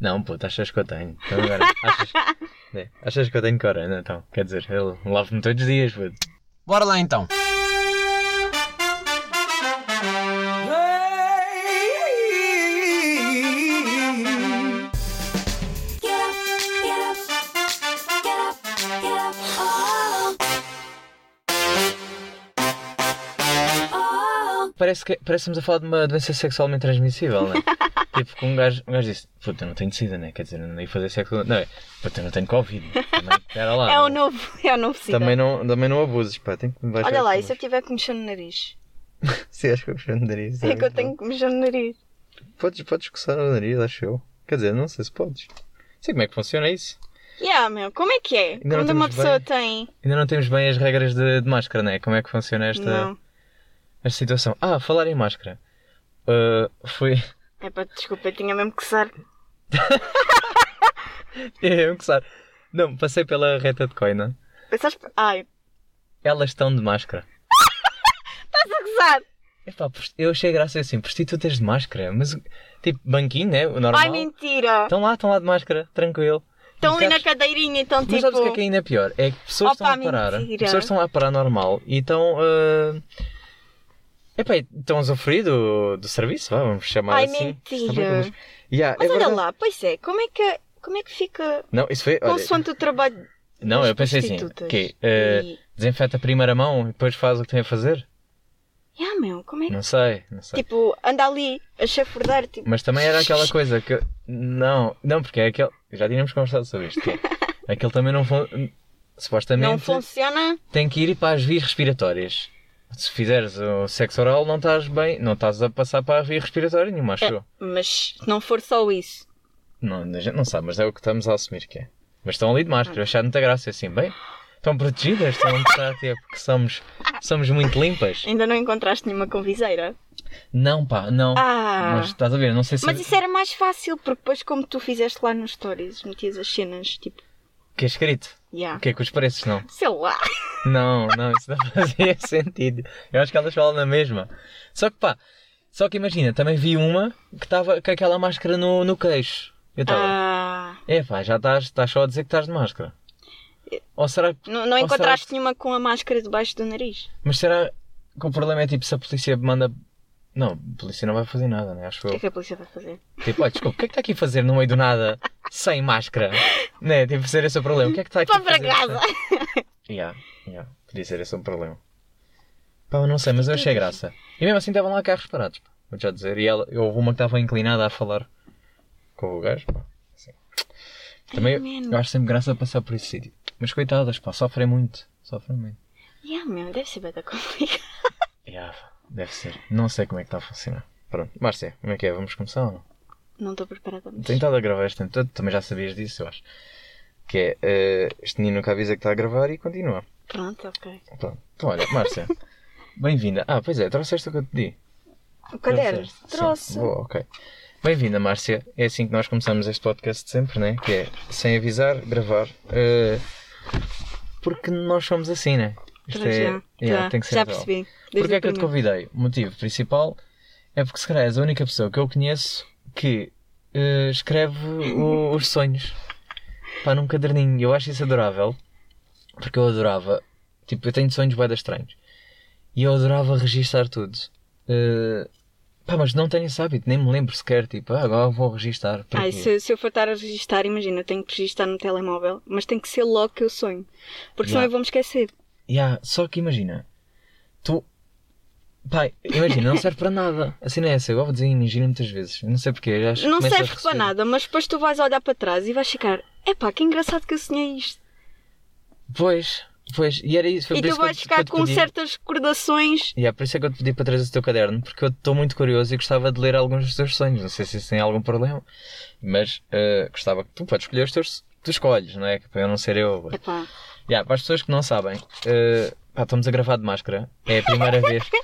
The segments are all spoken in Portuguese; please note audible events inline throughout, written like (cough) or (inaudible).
Não, puto, achas que eu tenho? Então agora, achas, (laughs) é, achas que eu tenho corona? Então, quer dizer, eu lavo-me todos os dias, puto. Bora lá então. Oh. Parece que, parece que estamos a falar de uma doença sexualmente transmissível, não é? (laughs) tipo, que um gajo, um gajo disse, puta, eu não tenho sida, né? Quer dizer, eu não ia fazer sexo. Não, é, puta, eu não tenho Covid. Também, espera lá. (laughs) É o né? novo, é o novo sida. Também não, também não abuses, pá. Tem que me baixar Olha lá, e se eu tiver que mexer no nariz? (laughs) Se acho que eu puxei o nariz. É que eu tenho que mexer no nariz. Podes, podes coçar o nariz, acho eu. Quer dizer, não sei se podes. Sei como é que funciona isso. Yeah, meu, como é que é? Ainda não Quando uma temos pessoa bem. tem. Ainda não temos bem as regras de, de máscara, né? Como é que funciona esta, Não. esta situação? Ah, falar em máscara. Uh, foi. É pá, desculpa, eu tinha mesmo que usar. É, eu que sabe. Não, passei pela reta de coina. Pensaste. Ai, Elas estão de máscara. estás a gozar! Epá, eu achei graça assim, prostitutas de máscara. Mas, tipo, banquinho, né? O normal. Ai, mentira! Estão lá, estão lá de máscara, tranquilo. Estão ali na gajos- cadeirinha, então Mas tipo. sabes o que é que ainda é pior? É que pessoas Opa, estão a parar. mentira. Pessoas estão lá a parar normal e estão. Uh... Epá, estão a usufruir do, do serviço, vá, vamos chamar Ai, assim. mentira. Mas, yeah, Mas é olha verdade. lá, pois é, como é que, como é que fica Não, isso foi. Olha, consoante o trabalho não, eu pensei assim, ok, uh, E... desinfeta a primeira mão e depois faz o que tem a fazer? Yeah, meu, como é que. Não sei, não sei. Tipo, anda ali a chafurdar, tipo. Mas também era aquela (laughs) coisa que. Não, não, porque é aquele. Já tínhamos conversado sobre isto. É, (laughs) aquele também não. Supostamente Não funciona. tem que ir para as vias respiratórias. Se fizeres o sexo oral, não estás bem. Não estás a passar para a via respiratória nenhuma, acho É, mas se não for só isso. Não, a gente não sabe, mas é o que estamos a assumir que é. Mas estão ali de máscara, achar muita graça assim, bem. Estão protegidas, estão a mostrar tipo, que somos, somos muito limpas. Ainda não encontraste nenhuma com viseira. Não, pá, não. Ah! Mas estás a ver, não sei se. Mas isso era mais fácil, porque depois, como tu fizeste lá nos stories, metias as cenas, tipo, que é escrito. yeah. O que é que os preços não? sei lá. Não, não, isso não (laughs) fazia sentido. Eu acho que elas falam na mesma. Só que pá, só que imagina, também vi uma que estava com aquela máscara no, no queixo. Eu estava, Ah, é pá, já estás, estás só a dizer que estás de máscara. Ou será que. não, não encontraste será nenhuma com a máscara debaixo do nariz? Mas será que o problema é tipo se a polícia manda. Não, a polícia não vai fazer nada, né? Acho O que é eu. que a polícia vai fazer? Tipo, olha, desculpa, o que é que está aqui a fazer no meio do nada sem máscara? Né? Tipo, ser esse o problema. O que é que está aqui a para casa! (laughs) Yeah, yeah. Podia ser esse um problema. Pá, eu não sei, mas eu achei graça. E mesmo assim estavam lá carros parados, pá. Vou já dizer. E ela, eu houve uma que estava inclinada a falar com o gajo, pá. Assim. Também Ai, man. eu acho sempre graça passar por esse sítio. Mas coitadas, pá, sofrem muito. Sofrem muito. Yeah, meu, deve ser bem complicado. Yeah, deve ser. Não sei como é que está a funcionar. Pronto, Márcia, como é que é? Vamos começar ou não? Não estou preparada. Tenho estado a gravar este tempo todo, também já sabias disso, eu acho. Que é, eh, este menino nunca avisa que está a gravar e continua. Pronto, ok. Pronto. Então, olha, Márcia, (laughs) bem-vinda. Ah, pois é, trouxeste o que eu te pedi. O caderno? Sim, Trouxe. Boa, ok. Bem-vinda, Márcia. É assim que nós começamos este podcast sempre, né? Que é sem avisar, gravar. eh, porque nós somos assim, né? Isto é, já, yeah, já, tem que ser já percebi. Porquê é que eu te convidei? O motivo principal é porque se calhar és a única pessoa que eu conheço que eh, escreve o- os sonhos pá, num caderninho. Eu acho isso adorável porque eu adorava. Tipo, eu tenho sonhos bem estranhos e eu adorava registar tudo. Eh, pá, mas não tenho esse hábito, nem me lembro sequer. Tipo, ah, agora vou registar. Para Ai, quê? se, se eu for estar a registrar, imagina, tenho que registrar no telemóvel, mas tem que ser logo que eu sonho. Porque senão eu vou-me esquecer. Yeah, só que imagina, tu. Pai, imagina, não serve para nada. Assim não é essa. Eu vou dizer imagina muitas vezes. Não sei porquê. já Não serve para nada, mas depois tu vais olhar para trás e vais ficar, epá, que engraçado que eu sonhei isto. Pois, pois, e era isso. Foi e tu isso vais ficar com pedi. certas recordações. Yeah, por isso é que eu te pedi para trazer o teu caderno, porque eu estou muito curioso e gostava de ler alguns dos teus sonhos. Não sei se isso tem algum problema, mas eh, gostava que tu podes escolher os teus. Tu escolhes, não é? Que Para eu não ser eu. Epá, Yeah, para as pessoas que não sabem, eh, pá, estamos a gravar de máscara. É a primeira vez. (laughs)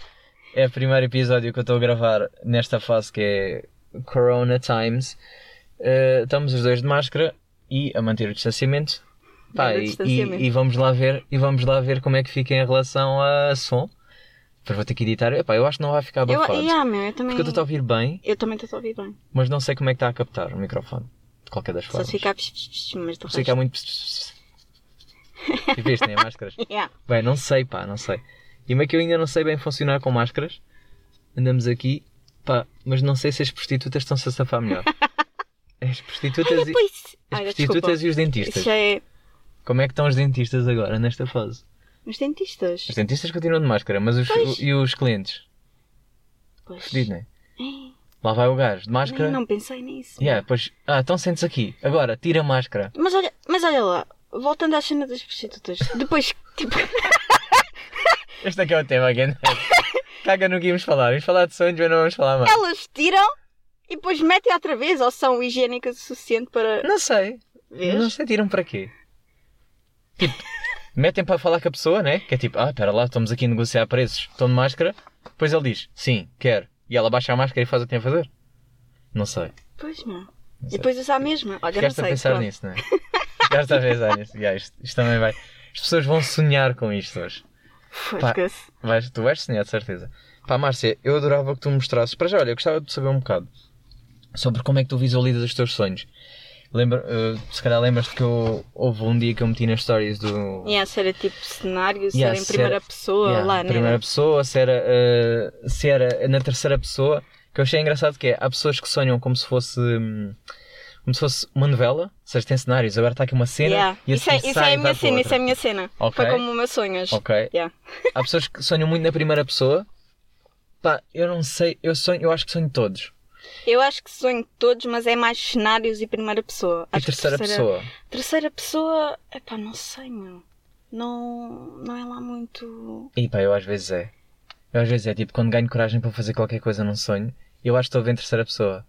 É o primeiro episódio que eu estou a gravar nesta fase que é Corona Times. Eh, estamos os dois de máscara e a manter o distanciamento. Pá, de e, distanciamento. e- e vamos lá ver e vamos lá ver como é que fica em relação a som. Depois vou ter que editar. Epá, eu acho que não vai ficar eu, abafado. yeah, meu, eu também. Porque eu estou a ouvir bem, Eu também estou a ouvir bem. mas não sei como é que está a captar o microfone. qualquer das Só formas. se ficar mas Se ficar muito. (laughs) E viste, nem máscaras? (laughs) Yeah. Bem, não sei, pá, não sei. E meio que eu ainda não sei bem funcionar com máscaras. Andamos aqui, pá, mas não sei se as prostitutas estão-se a safar melhor. (laughs) As prostitutas, Ai, e, as prostitutas desculpa. e os dentistas. É. Como é que estão os dentistas agora, nesta fase? Os dentistas. Os dentistas continuam de máscara, mas os, Pois. e os clientes? Pois. Não é? Lá vai o gajo, de máscara. Nem, não pensei nisso. Yeah, pois, ah, então sentes aqui. Agora, tira a máscara. Mas olha, mas olha lá, voltando à cena das prostitutas. Depois, tipo, (laughs) Este é que é o tema, again. Caga no que íamos falar. Vamos falar de sonhos, mas não vamos falar mais. elas tiram e depois metem outra vez ou são higiênicas o suficiente para. Não sei. Vês? Não sei, tiram para quê? Tipo, metem para falar com a pessoa, né? Que é tipo, ah, espera lá, estamos aqui a negociar preços. Estão de máscara. Depois ele diz, sim, quero. E ela baixa a máscara e faz o que tem a fazer. Não sei. Pois não. Não E depois usar a mesma. Olha, Ficaste não a sei. pensar pronto. nisso, não é? (laughs) Ficaste a pensar nisso. Yeah, isto, isto também vai. As pessoas vão sonhar com isto hoje. Fosca-se. Vais, tu vais sonhar, de certeza. Pá, Márcia, eu adorava que tu me mostrasses. Para já, olha, eu gostava de saber um bocado sobre como é que tu visualizas os teus sonhos. Lembra, eh, se calhar lembras-te que eu, houve um dia que eu meti nas stories do. Yeah, se era tipo cenário, se Yeah, era em primeira era- pessoa, Yeah, lá, né? primeira pessoa, se era, eh, se era na terceira pessoa. Que eu achei engraçado que é, há pessoas que sonham como se fosse. hum, Como se fosse uma novela, ou seja, tem cenários, agora está aqui uma cena Yeah. e a Isso, é, isso é e a minha cena, isso é a minha cena. Ok. Foi como o meu sonhos. Ok. Yeah. Há pessoas que sonham muito na primeira pessoa. Pá, eu não sei, eu sonho, eu acho que sonho todos. Eu acho que sonho todos, mas é mais cenários e primeira pessoa. E Acho que terceira pessoa. Terceira pessoa, epá, não sei, meu. Não, não é lá muito. E pá, eu às vezes é. Eu às vezes é tipo quando ganho coragem para fazer qualquer coisa num sonho, eu acho que estou a ver em terceira pessoa.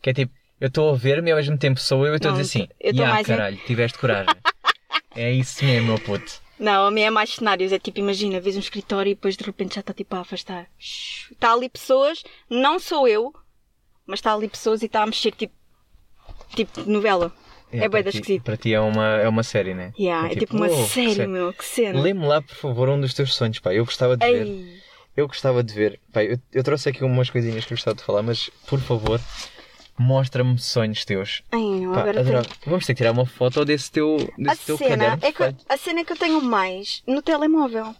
Que é tipo, eu estou a ver-me e ao mesmo tempo sou eu e estou a dizer assim, eu tô "Ya, mais em- caralho, tiveste coragem. (laughs) é isso mesmo, meu puto. Não, a minha é mais cenários. É tipo, imagina, vês um escritório e depois de repente já está tipo a afastar. Está ali pessoas, não sou eu, mas está ali pessoas e está a mexer tipo. Tipo novela. É da ti- esquisito. Para ti é uma, é uma série, né? Yeah, é, tipo, uma "Uou, que série, série." meu, que cena. Lê-me lá, por favor, um dos teus sonhos, pá. Eu gostava de ver. Ei, Eu gostava de ver. Pá, eu, eu trouxe aqui umas coisinhas que eu gostava de falar, mas por favor, mostra-me sonhos teus. ai, não, Pá, agora adorava. tenho. Vamos ter que tirar uma foto desse teu, A desse teu cena, caderno. é que, a cena que eu tenho mais no telemóvel.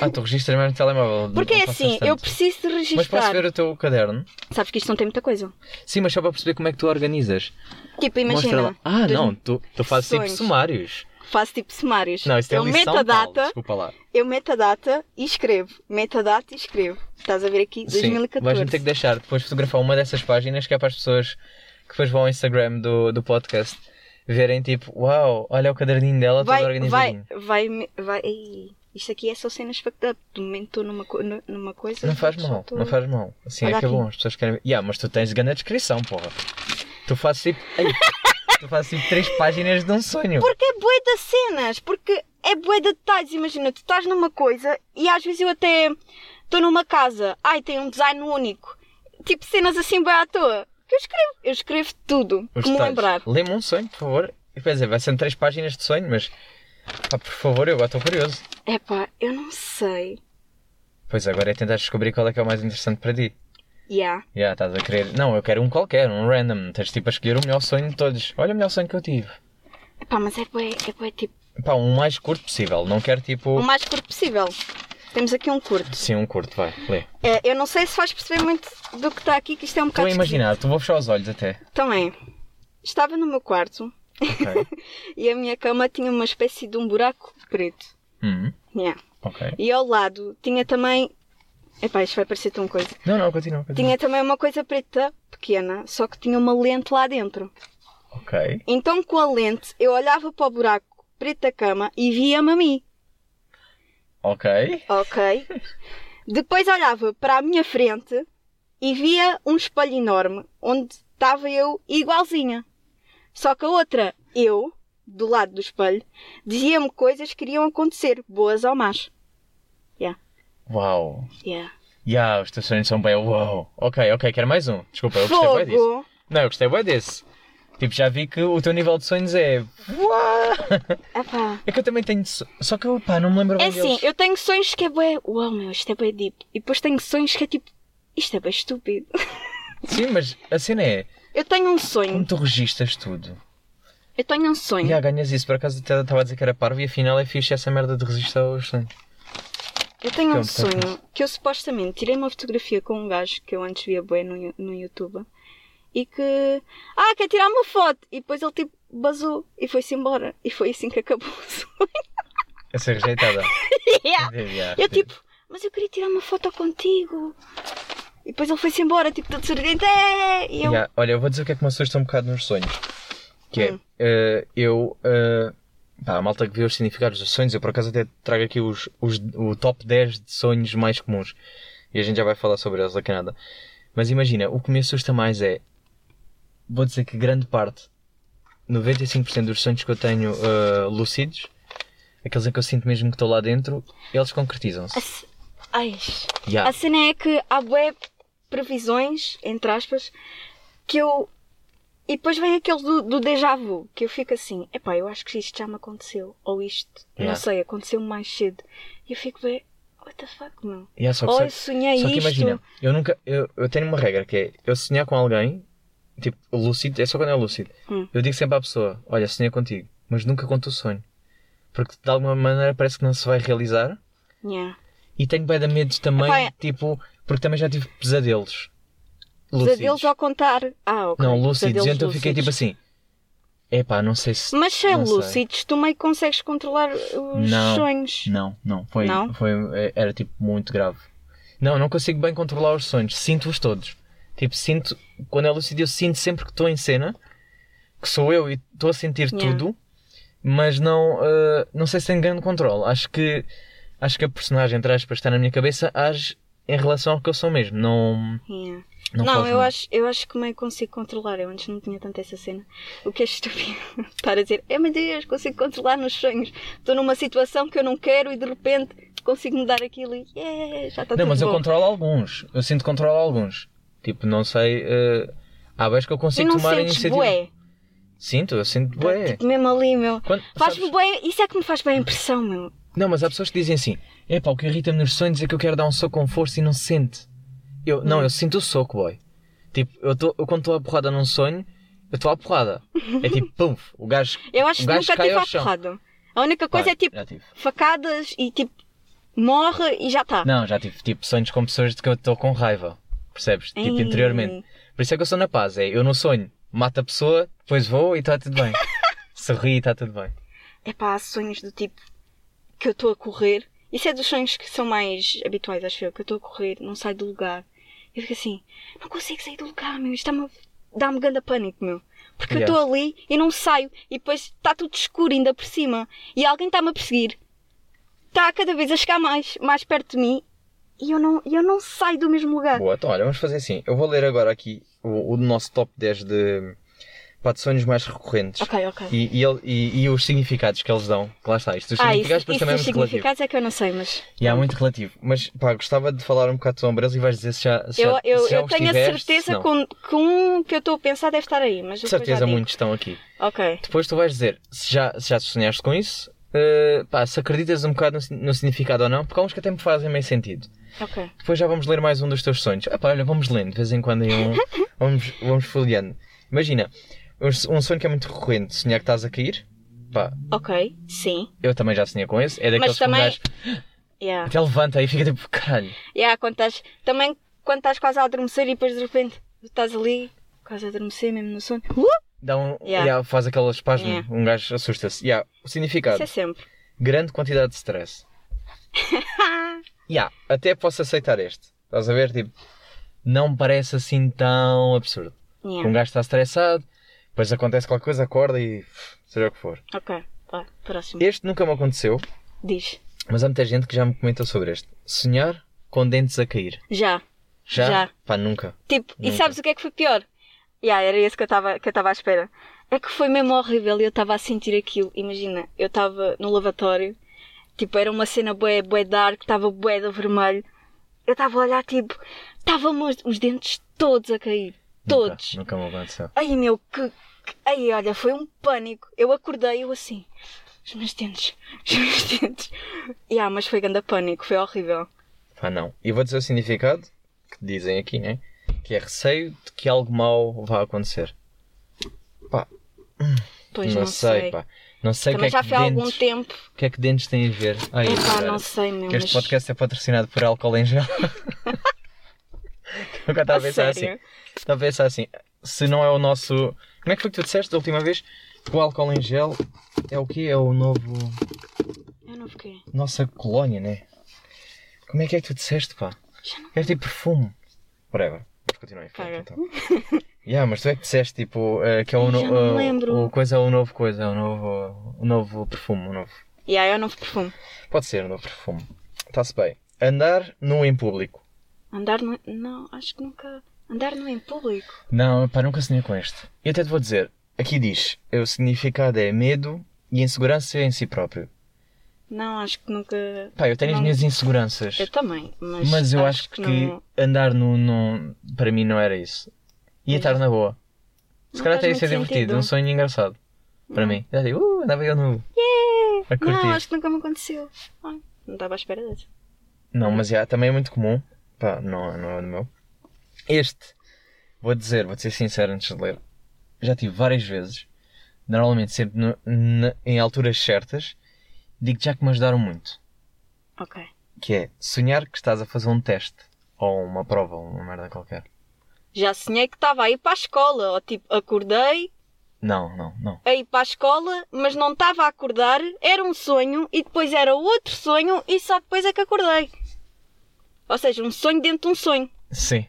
Ah, tu registras mais no telemóvel. Porque é assim, eu tanto. preciso de registrar. Mas posso ver o teu caderno? Sabes que isto não tem muita coisa. Sim, mas só para perceber como é que tu organizas. Tipo, imagina. Ah, não, tu, tu fazes tipo sonhos. sumários. Faço tipo sumários. Não, isso é eu lição meto a tal, Desculpa lá. eu meto a data e escrevo. Meto a data e escrevo. Estás a ver aqui? Sim, 2014. vais-me ter que deixar depois fotografar uma dessas páginas que é para as pessoas que depois vão ao Instagram do, do podcast verem tipo, uau, olha o caderninho dela, todo vai, vai, organizadinho. vai, me- vai. Ei, isto aqui é só cenas fucked up. De momento estou numa, numa coisa. Não faz mal, tô- não faz mal. Assim Olha é que é bom, as pessoas querem. Yeah, mas tu tens grande descrição, porra. Tu fazes tipo. Tu fazes tipo três páginas de um sonho. Porque é bué das cenas, porque é bué de detalhes. Imagina, tu estás numa coisa e às vezes eu até estou numa casa, ai, tem um design único. Tipo cenas assim bem à toa. Que eu escrevo. Eu escrevo tudo. Os que me detalhes. lembrar. Lê-me um sonho, por favor. E, Quer dizer, vai ser três páginas de sonho, mas. Pá, por favor, eu agora estou curioso. Epá, eu não sei. Pois agora é tentar descobrir qual é que é o mais interessante para ti. Yeah. Já, estás a querer. Não, eu quero um qualquer, um random. Tens tipo a escolher o melhor sonho de todos. Olha o melhor sonho que eu tive. Epá, mas é bué, é bué tipo. Pá, um mais curto possível. Não quero tipo. O mais curto possível. Temos aqui um curto. Sim, um curto, vai, lê. É, eu não sei se vais perceber muito do que está aqui, que isto é um Estou a bocado. imaginar, tu vou fechar os olhos até. é. Estava no meu quarto Ok. (laughs) e a minha cama tinha uma espécie de um buraco preto. Hum, Yeah. ok. E ao lado tinha também. Epá, isto vai parecer tão coisa. Não, não, continua, continua. Tinha também uma coisa preta pequena, só que tinha uma lente lá dentro. Ok. Então com a lente eu olhava para o buraco preto da cama e via-me a mim. Ok. Ok? Depois olhava para a minha frente e via um espelho enorme onde estava eu igualzinha. Só que a outra, eu, do lado do espelho, dizia-me coisas que iriam acontecer, boas ou más. Yeah, Uau. yeah. Ya, os teus sonhos são bem. Uau. Ok, ok, quero mais um. Desculpa, eu gostei bem disso. Não, eu gostei bem desse. Tipo, já vi que o teu nível de sonhos é. Uau. Epá. É que eu também tenho. so- Só que eu, pá, não me lembro É bem assim, deles. eu tenho sonhos que é bué, uau meu, isto é bué deep. E depois tenho sonhos que é tipo, isto é bem estúpido. (laughs) Sim, mas a cena é. Eu tenho um Como sonho. tu registas tudo? Eu tenho um sonho. Já ganhas isso, por acaso até estava a dizer que era parvo e afinal é fixe essa merda de registrar os sonhos. Eu tenho um bocado sonho que eu supostamente tirei uma fotografia com um gajo que eu antes via bem no, no YouTube e que. Ah, quer tirar uma foto! E depois ele tipo basou e foi-se embora. E foi assim que acabou o sonho. (laughs) A ser rejeitada. Yeah. Eu tipo, mas eu queria tirar uma foto contigo. E depois ele foi-se embora, tipo, todo sorridente. É! E eu. Yeah, Olha, eu vou dizer o que é que me assusta um bocado nos sonhos. Que é, Hum. eh, eu. eh, pá, a malta que vê os significados dos sonhos, eu por acaso até trago aqui os, os, o top 10 de sonhos mais comuns. E a gente já vai falar sobre eles daqui a nada. Mas imagina, o que me assusta mais é. Vou dizer que grande parte, 95% dos sonhos que eu tenho eh, lúcidos, aqueles em que eu sinto mesmo que estou lá dentro, eles concretizam-se. Ai, Yeah. a cena é que há web previsões, entre aspas, que eu. E depois vem aquele do, do déjà vu, que eu fico assim, epá, eu acho que isto já me aconteceu. Ou isto, Yeah. não sei, aconteceu mais cedo. E eu fico bem, what the fuck, meu? Yeah, só que Ou eu sonhei Só que isto. imagina, eu nunca. Eu, eu tenho uma regra que é eu sonhar com alguém, tipo, lúcido, é só quando é lúcido. Hum. Eu digo sempre à pessoa: Olha, sonhei contigo, mas nunca conto o sonho. Porque de alguma maneira parece que não se vai realizar. Yeah. E tenho bem de medos também, Epá, é- tipo, porque também já tive pesadelos. Pesadelos ao contar. Ah, ok. Não, lúcidos. Então eu fiquei tipo lúcidos. assim: Epá, não sei se. Mas se é sei. lúcidos, tu meio que consegues controlar os Não. sonhos. Não, não. Foi, Não? foi, era tipo muito grave. Não, não consigo bem controlar os sonhos. Sinto-os todos. Tipo, sinto, quando é lúcido, eu sinto sempre que estou em cena, que sou eu e estou a sentir Yeah. tudo, mas não, eh, não sei se tenho grande controle. Acho que, acho que a personagem, entre aspas, está na minha cabeça, age em relação ao que eu sou mesmo. Não, Yeah. não, Não, eu acho, eu acho que meio consigo controlar. Eu antes não tinha tanto essa cena. O que é estúpido (laughs) estar a dizer, é meu Deus, consigo controlar nos sonhos. Estou numa situação que eu não quero e de repente consigo mudar aquilo e yeah, já está Não, tudo mas eu bom. controlo alguns. Eu sinto controlo alguns. Tipo, não sei. eh, há vezes que eu consigo não tomar a iniciativa. bué. Sinto, eu sinto bué. Tipo, mesmo ali, meu. Faz-me bué, isso é que me faz bem a impressão, meu. Não, mas há pessoas que dizem assim: é pá, o que irrita-me nos sonhos é que eu quero dar um soco com força e não se sente. Eu, não, Hum. eu sinto o soco, boy. Tipo, eu, tô, eu quando estou a porrada num sonho, eu estou à porrada. É (laughs) tipo, pum, o gajo. Eu acho o que nunca tive à porrada. A única coisa é tipo facadas e tipo morre e já está. Não, já tive tipo sonhos com pessoas de que eu estou com raiva. Percebes? Tipo, Ei. interiormente. Por isso é que eu sou na paz. É, eu no sonho mato a pessoa, depois vou e está tudo bem. (laughs) Sorri e está tudo bem. É pá, há sonhos do tipo que eu estou a correr. Isso é dos sonhos que são mais habituais, acho eu. Que eu estou a correr, não saio do lugar. Eu fico assim, não consigo sair do lugar, meu. Isto dá-me grande pânico, meu. Porque eu Yeah. estou ali e não saio. E depois está tudo escuro ainda por cima. E alguém está-me a perseguir. Está cada vez a chegar mais, mais perto de mim. E eu não, eu não saio do mesmo lugar. Boa, então olha, vamos fazer assim. Eu vou ler agora aqui o, o nosso top 10 de, de sonhos mais recorrentes. Ok, ok. E, e, ele- e- e os significados que eles dão. Que lá está. Isto dos ah, isso, significados depois isso também é muito relativo. significados é que eu não sei, mas. E é muito relativo. Mas pá, gostava de falar um bocado sobre eles e vais dizer se já. Se Eu, já, eu, se já eu os tenho a tiveste, se certeza não. com, que um que eu estou a pensar deve estar aí, mas De certeza muitos estão aqui. Ok. Depois tu vais dizer se já, se já sonhaste com isso. eh, pá, se acreditas um bocado no, no significado ou não, porque há uns que até me fazem meio sentido. Ok. Depois já vamos ler mais um dos teus sonhos. Ah, pá, olha, vamos lendo de vez em quando aí um, (laughs) vamos, vamos folheando. Imagina, um sonho que é muito recorrente, sonhar que estás a cair. Pá, Ok. Sim. eu também já sonhei com esse. É daqueles Mas também- que gajo Yeah. até levanta e fica tipo, caralho. Yeah, quando estás, também quando estás quase a adormecer e depois de repente estás ali, quase a adormecer mesmo no sono. Uh! Dá um, Yeah. yeah, faz aquele espasmo, Yeah. um gajo assusta-se. Yeah, o significado, Isso é sempre. grande quantidade de stress. (laughs) yeah, até posso aceitar este. Estás a ver? Tipo, não me parece assim tão absurdo. Um gajo está estressado, depois acontece qualquer coisa, acorda e seja o que for. Ok. Vai, próximo. Este nunca me aconteceu, Diz. mas há muita gente que já me comentou sobre este. Sonhar com dentes a cair. Já. Já? Já. Pá, nunca. Tipo, e Nunca. sabes o que é que foi pior? Yeah, era isso que eu estava à espera. É que foi mesmo horrível e eu estava a sentir aquilo. Imagina, eu estava no lavatório, tipo, era uma cena bué, bué dark, estava bué de vermelho. Eu estava a olhar, tipo, estavam os, os dentes todos a cair. Todos. Nunca, nunca me aconteceu. Ai meu, que, que. Ai, olha, foi um pânico. Eu acordei, eu assim. Os meus dentes. Os meus dentes. Yeah, mas foi grande pânico, foi horrível. Pá, não. E vou dizer o significado que dizem aqui, né? Que é receio de que algo mau vá acontecer. Pois não, não, sei, pá. Não sei o que Também é já que foi há algum dentes, tempo. o que é que dentes têm a ver. Ai, Epá, não sei, meu. Este podcast é patrocinado por álcool em gel. (laughs) Eu estava a A pensar assim. Estava a pensar assim. Se não é o nosso. Como é que foi que tu disseste da última vez? O álcool em gel é o quê? É o novo. Eu não fiquei. Nossa colónia, né? Como é que é que tu disseste, pá? É tipo perfume. Whatever. Vamos continuar em frente, então. Yeah, mas tu é que disseste, tipo, eh, que é o, no, lembro. o coisa é o novo coisa, é o novo, o novo perfume, o novo. E aí é o novo perfume. Pode ser o novo perfume. Está-se bem. Andar nu em público. Andar no. Não, acho que nunca. Andar no em público. Não, pá, nunca sonhei com este. E até te vou dizer, aqui diz, o significado é medo e insegurança em si próprio. Não, acho que nunca. Pá, eu tenho as Não. minhas inseguranças. Eu também, mas. Mas eu acho, que, não. andar nu não, para mim não era isso. Ia Mas- estar na boa. Se Não calhar até ia ser divertido, sentido. um sonho engraçado. Para mim. Já digo, uh, andava eu nu. A curtir. Não, acho que nunca me aconteceu. Ai, não estava à espera disso. Não, mas já, também é muito comum. Pá, não, não é o meu. Este, vou dizer, vou ser sincero antes de ler. Já tive várias vezes, normalmente sempre no- na- em alturas certas, digo já que me ajudaram muito. Ok. Que é sonhar que estás a fazer um teste, ou uma prova, ou uma merda qualquer. Já sonhei que estava a ir para a escola. Ou tipo, acordei Não, não, não. a ir para a escola, mas não estava a acordar. Era um sonho e depois era outro sonho e só depois é que acordei. Ou seja, um sonho dentro de um sonho. Sim,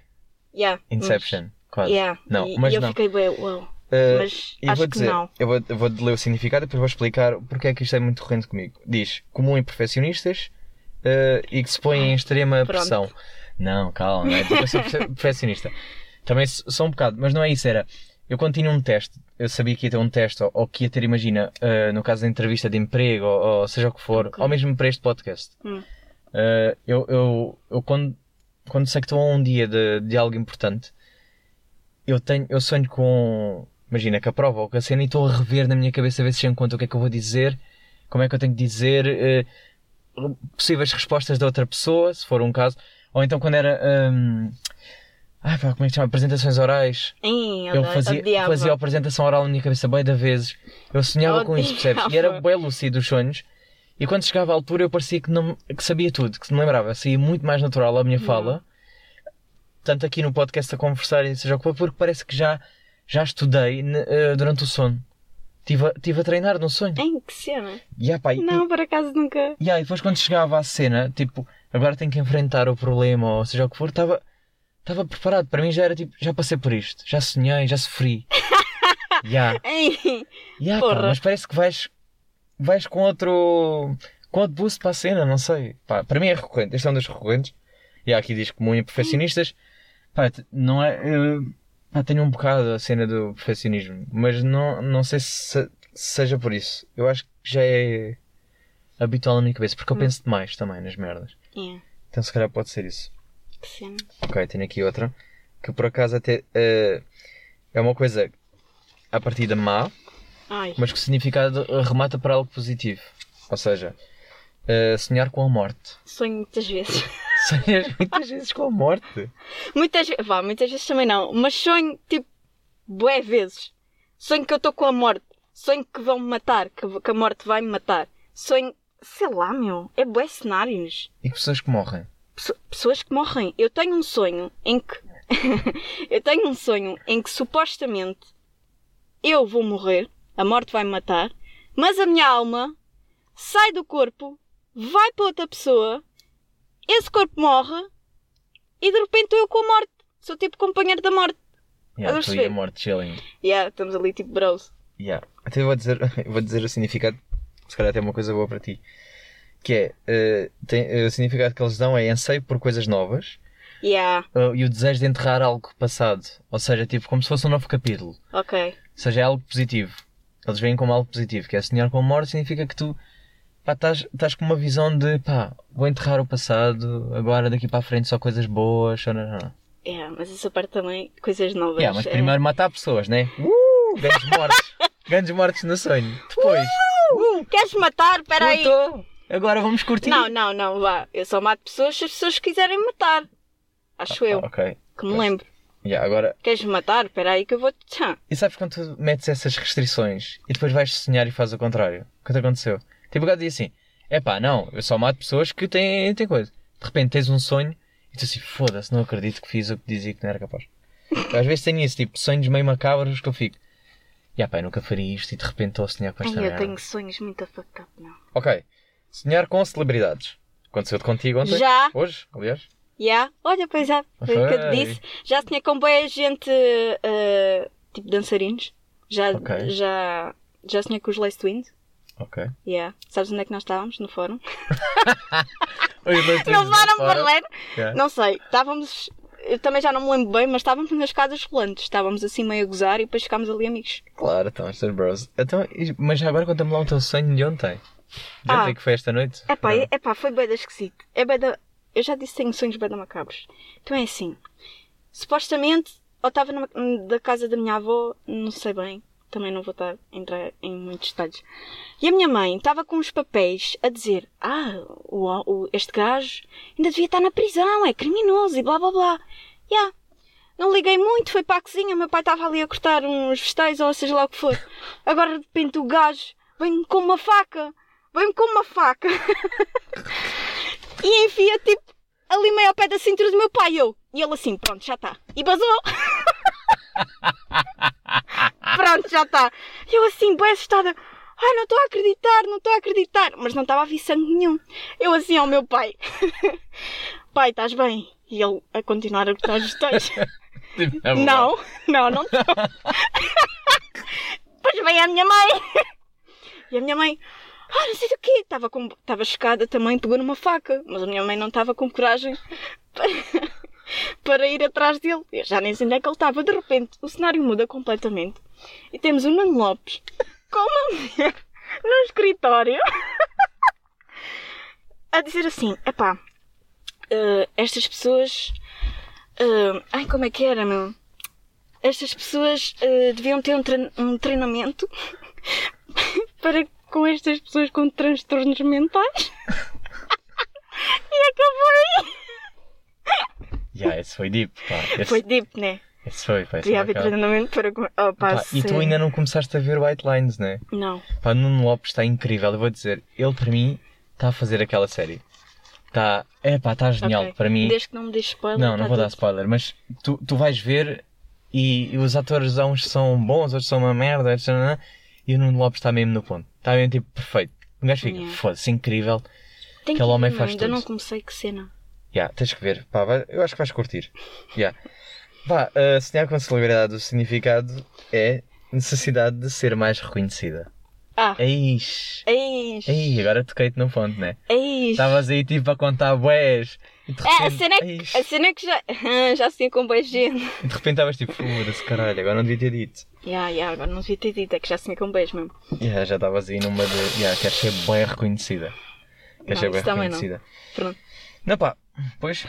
Yeah. Inception, Mas, quase. yeah. Não, e, mas eu não. fiquei bem, uau. Uh, Mas e acho vou que dizer, não. Eu vou, eu vou ler o significado e depois vou explicar porque é que isto é muito recorrente comigo. Diz, comum em perfeccionistas uh, e que se põe em extrema Pronto. pressão. Não, calma, não é? Tipo, eu sou perfe- (laughs) perfeccionista. Também sou um bocado, mas não é isso, era... Eu quando tinha um teste, eu sabia que ia ter um teste, ou, ou que ia ter, imagina, uh, no caso da entrevista de emprego, ou, ou seja o que for, Ok. ou mesmo para este podcast. Hum. Uh, eu, eu, eu quando, quando sei que estou a um dia de, de algo importante, eu tenho, eu sonho com, imagina, que a prova ou que a cena e estou a rever na minha cabeça a ver se chego conta o que é que eu vou dizer, como é que eu tenho que dizer, eh, possíveis respostas da outra pessoa, se for um caso, ou então quando era, hum, ai pá, como é que se chama? Apresentações orais. Ih, Eu odi- fazia, fazia a apresentação oral na minha cabeça bem da vezes. Eu sonhava com isso, percebes? E era bem lúcido os sonhos. E quando chegava à altura eu parecia que, não, que sabia tudo, que se me lembrava. Saía muito mais natural a minha fala. Tanto aqui no podcast a conversar e seja o que for, porque parece que já, já estudei eh, durante o sono. Estive a, tive a treinar no sonho. Em que cena? E, ah, pá, e- Não, por acaso nunca. e aí, depois quando chegava à cena, tipo, agora tenho que enfrentar o problema, ou seja o que for, estava estava preparado. Para mim já era tipo, já passei por isto, já sonhei, já sofri. (laughs) Já. Ya, pá, mas parece que vais, vais com outro. com outro boost para a cena, não sei. Pá, para mim é recorrente, este é um dos recorrentes. E há aqui diz comum em perfeccionistas. Pá, não é. eu- pá, tenho um bocado a cena do perfeccionismo, mas não, não sei se, se seja por isso. Eu acho que já é habitual na minha cabeça, porque eu Hum. penso demais também nas merdas. Yeah, Então se calhar pode ser isso. que cena. Ok, tenho aqui outra. Que por acaso até eh, é uma coisa à partida má, Ai, mas que o significado remata para algo positivo. Ou seja, eh, sonhar com a morte. sonho muitas vezes. (laughs) Sonhas muitas vezes com a morte. Muitas vezes, vá, muitas vezes também não, mas sonho tipo, bué vezes. Sonho que eu estou com a morte. Sonho que vão me matar, que, que a morte vai me matar. Sonho, sei lá, meu, é bué cenários. E pessoas que morrem. Pesso- pessoas que morrem. Eu tenho um sonho em que. (laughs) eu tenho um sonho em que supostamente eu vou morrer, a morte vai me matar, mas a minha alma sai do corpo, vai para outra pessoa, esse corpo morre e de repente estou eu com a morte. Sou tipo companheiro da morte. Yeah, tu e a morte chilling. Yeah, estamos ali tipo bros. Yeah. Até vou dizer, (laughs) vou dizer o significado, se calhar até uma coisa boa para ti. Que é, eh, tem, eh, o significado que eles dão é anseio por coisas novas Yeah, eh, e o desejo de enterrar algo passado. Ou seja, tipo, como se fosse um novo capítulo. ok. Ou seja, é algo positivo. Eles veem como algo positivo, que é sonhar com a morte significa que tu pá, estás, estás com uma visão de pá, vou enterrar o passado, agora daqui para a frente só coisas boas. Só... Não, não, não. Yeah, mas essa parte também, coisas novas. Yeah, mas é. primeiro matar pessoas, né? Uh, grandes mortes. (laughs) grandes mortes no sonho. Depois, uh, Queres matar? Espera aí. matou. Agora vamos curtir. Não, não, não, vá. Eu só mato pessoas se as pessoas quiserem matar. Acho eu, Ok. que me pois. lembro. Yeah, agora, Queres me matar? Espera aí que eu vou-te... Tchã. e sabes quando tu metes essas restrições e depois vais sonhar e fazes o contrário? O que te aconteceu? Tipo, o gajo diz assim: é pá, não, eu só mato pessoas que têm, têm coisa. De repente tens um sonho e tu assim, foda-se, não acredito que fiz o que dizia que não era capaz. Eu às vezes tenho isso, tipo, sonhos meio macabros que eu fico. E pá, eu nunca faria isto e de repente estou a sonhar com Ai, esta eu merda. tenho sonhos muito fucked up, não. Ok. Sonhar com celebridades. Aconteceu-te contigo ontem? Já. Hoje, aliás? Já? Olha, pois já. Foi o que eu te disse. Já tinha com boa gente, eh, tipo dançarinos. Já, Ok. já, já tinha com os Lace Twins. Ok. Yeah. Sabes onde é que nós estávamos? No fórum? Não fórum Berlim? Yeah. Não sei. Estávamos... Eu também já não me lembro bem, mas estávamos nas casas rolantes. Estávamos assim meio a gozar e depois ficámos ali amigos. Claro, então, estas bros. Então, mas já agora conta-me lá o teu sonho de ontem. De Ah. ontem que foi esta noite? Epá, Não. é, epá foi bem esquisito. É bem da... Eu já disse que tenho sonhos bem macabros. Então é assim. Supostamente, ou estava da casa da minha avó, não sei bem. Também não vou estar a entrar em muitos detalhes. E a minha mãe estava com os papéis a dizer: Ah, o, o- este gajo ainda devia estar na prisão, é criminoso e blá blá blá. Yeah. Não liguei muito, foi para a cozinha, meu pai estava ali a cortar uns vegetais ou seja lá o que for. Agora de repente o gajo vem com uma faca, vem com uma faca (laughs) e enfia tipo ali meio ao pé da cintura do meu pai. Eu. E ele assim, pronto, já está. E basou. (laughs) pronto, já está. E eu assim, bem assustada. Ai, não estou a acreditar, não estou a acreditar. Mas não estava a vir sangue nenhum. Eu assim ao meu pai. (laughs) pai, estás bem? E ele a continuar a cortar os (laughs) é Não, não, não estou. Depois vem a minha mãe. E a minha mãe, ah, não sei do quê. Estava com... estava chocada também, pegou numa faca. Mas a minha mãe não estava com coragem (laughs) para... para ir atrás dele. Eu já nem sei onde é que ele estava. De repente, o cenário muda completamente. E temos o Nuno Lopes com uma mulher (laughs) no escritório (laughs) a dizer assim: epá, eh, estas pessoas. eh, ai, como é que era, meu? Estas pessoas eh, deviam ter um, trein- um treinamento para com estas pessoas com transtornos mentais. (laughs) e acabou aí. Yeah, esse foi deep, pá. Esse Foi deep, né? esse foi, pá. Devia haver treinamento para. Oh, pá, Pá, e tu ainda não começaste a ver White Lines, né? Não. Pá, Nuno Lopes está incrível. Eu vou dizer, ele para mim está a fazer aquela série. Está. É pá, está genial. Ok. Para mim. Desde que não me deixes spoiler. Não, não tá vou dar tudo. spoiler, mas tu, tu vais ver e, e os atores uns são bons, outros são uma merda, não, e o Nuno Lopes está mesmo no ponto. Está mesmo tipo perfeito. O gajo fica, Yeah. foda-se, incrível. Tenho Aquele que homem faz Ainda tudo. não comecei que cena. Yeah, tens que ver. Pá, vai- eu acho que vais curtir. Yeah. Vá, uh, sonhar com a celebridade, o significado é necessidade de ser mais reconhecida. Ah, Eis. eis. Ei, agora toquei-te no ponto, né? Eis. Estavas aí tipo a contar bués. E de É, a repente, cena é que, a cena é que já, (laughs) já se com boa gente. E de repente estavas tipo, foda-se caralho, agora não devia ter dito. Ya, ya, agora não devia ter dito, é que já se com beijo mesmo. Yeah, já estavas aí numa de. Yeah, queres ser bem reconhecida. Queres Não, ser bem também não. reconhecida. Pronto. Não, pá, pois.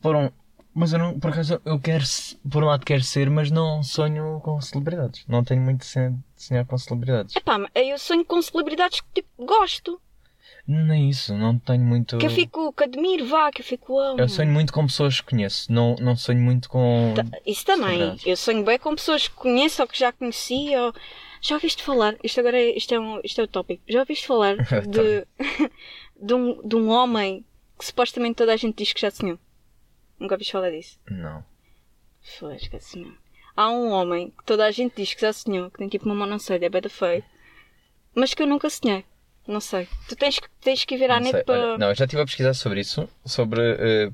Por um. Mas eu não, por acaso, eu quero. Por um lado quero ser, mas não sonho com celebridades. Não tenho muito de sen- de sonhar com celebridades. Epá, mas eu sonho com celebridades que tipo, gosto. Nem isso, não tenho muito. Que eu fico, que admiro, vá, que eu fico amo. Eu sonho muito com pessoas que conheço. Não, não sonho muito com. Ta- Isso também. Eu sonho bem com pessoas que conheço ou que já conheci ou... Já ouviste falar, isto agora é, isto é, um, isto é o tópico, já ouviste falar (laughs) de, (laughs) de, um, de um homem que supostamente toda a gente diz que já sonhou? Nunca ouviste falar disso? Não. Foi, esquece mesmo. Há um homem que toda a gente diz que já sonhou, que tem tipo uma mão não sei, é bem da feio, mas que eu nunca sonhei. Não sei. Tu tens que, tens que ir à Não, net para. Olha, não, eu já estive a pesquisar sobre isso, sobre eh,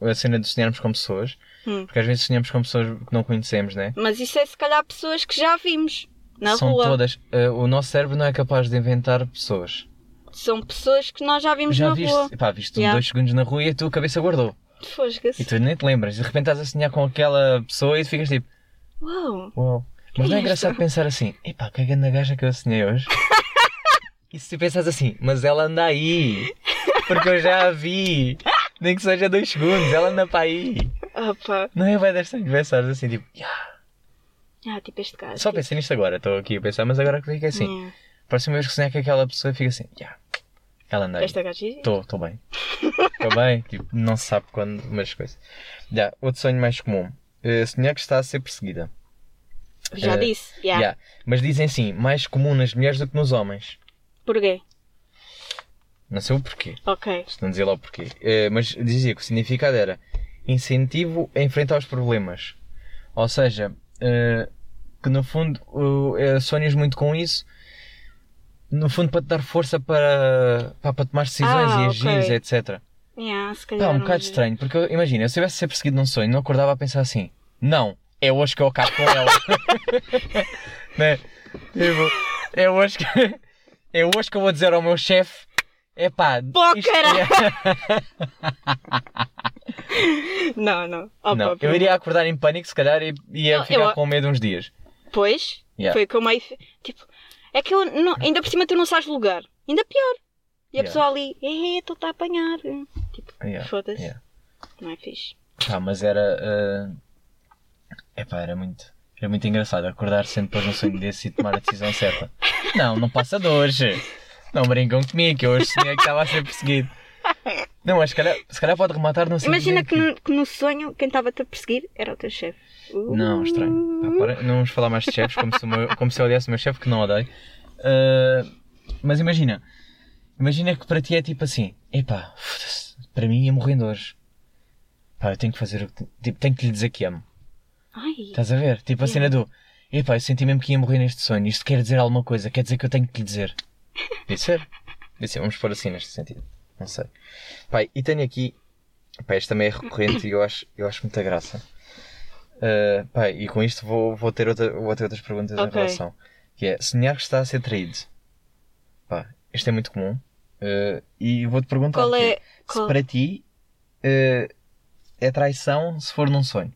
a cena de sonharmos com pessoas. Hum. Porque às vezes sonhamos com pessoas que não conhecemos, né? Mas isso é se calhar pessoas que já vimos na São rua. todas. eh, o nosso cérebro não é capaz de inventar pessoas. São pessoas que nós já vimos já na viste? rua. Pá, viste Yeah. dois segundos na rua e a tua cabeça guardou. E tu nem te lembras. De repente estás a sonhar com aquela pessoa e tu ficas tipo, Uau. uau. Mas não é é isto? engraçado pensar assim, epá, que grande gaja que eu sonhei hoje. (laughs) e se tu pensas assim, mas ela anda aí. Porque eu já a vi. Nem que seja dois segundos, ela anda para aí. Opa. Não é bem desta pensares assim, tipo, "Yeah." Ah, tipo este caso. só pensei nisto agora, estou aqui a pensar, mas agora que fica assim. Yeah. Próxima vez que sonhar com aquela pessoa, fica assim, yeah, ela anda aí. Esta. Estou, estou bem. Estou bem, tipo, não se sabe quando, mas coisa. Já, outro sonho mais comum. eh, sonhar que está a ser perseguida. Já Eh, disse. Yeah. Yeah. Mas dizem sim, mais comum nas mulheres do que nos homens. Porquê? Não sei o porquê. Ok. Se não dizer lá o porquê. Eh, mas dizia que o significado era incentivo a enfrentar os problemas. Ou seja, eh, que no fundo eh, sonhas muito com isso. No fundo para te dar força para, pá, para tomar decisões Ah, e ok. agires, etc. Yeah, se Pá, calhar um não bocado vi. estranho, porque eu- imagina, se eu tivesse a ser perseguido num sonho, não acordava a pensar assim: não, é hoje que eu acabo com ela. (laughs) né? Tipo, é hoje que. É hoje que eu vou dizer ao meu chefe: é pá, Pô, isto é- (laughs) Não, não. Opa, Não, eu iria acordar em pânico, se calhar, e ia Não, ficar eu- com medo uns dias. Pois, Yeah. foi como aí. Tipo, é que eu. Não, ainda por cima tu não sabes lugar. Ainda pior. E a Yeah. pessoa ali, eh, estou-te a apanhar. Tipo, Yeah, foda-se. Não é fixe. Pá, mas era. É pá, era muito. Era muito engraçado acordar sempre depois num sonho desse e tomar a decisão certa. Não, não passa de hoje. Não brincam comigo, que eu hoje sonhei que estava a ser perseguido. Não, mas se calhar, se calhar pode rematar no Imagina que no, que no sonho quem estava-te a perseguir era o teu chefe. Uh. Não, estranho. Para- não vamos falar mais de chefes, como se, meu- como se eu odiasse o meu chefe, que não odeio. Ah, mas imagina. Imagina que para ti é tipo assim. Epá, para mim ia morrendo hoje. Pá, eu tenho que fazer o que... Tipo, tenho que lhe dizer que amo. Ai, Estás a ver? Tipo a cena do. Epá, eu senti mesmo que ia morrer neste sonho. Isto quer dizer alguma coisa. Quer dizer que eu tenho que lhe dizer. (laughs) Devia ser. Devia ser. Vamos pôr assim neste sentido. Não sei. Pai, e tenho aqui. Pá, este também é recorrente e eu acho, eu acho muita graça. Uh, pai, e com isto vou, vou, ter, outra, vou ter outras perguntas em Ok. relação. Que é sonhar que está a ser traído. Pá, isto é muito comum. Uh, e vou-te perguntar qual é. se Qual... para ti uh, é traição se for num sonho.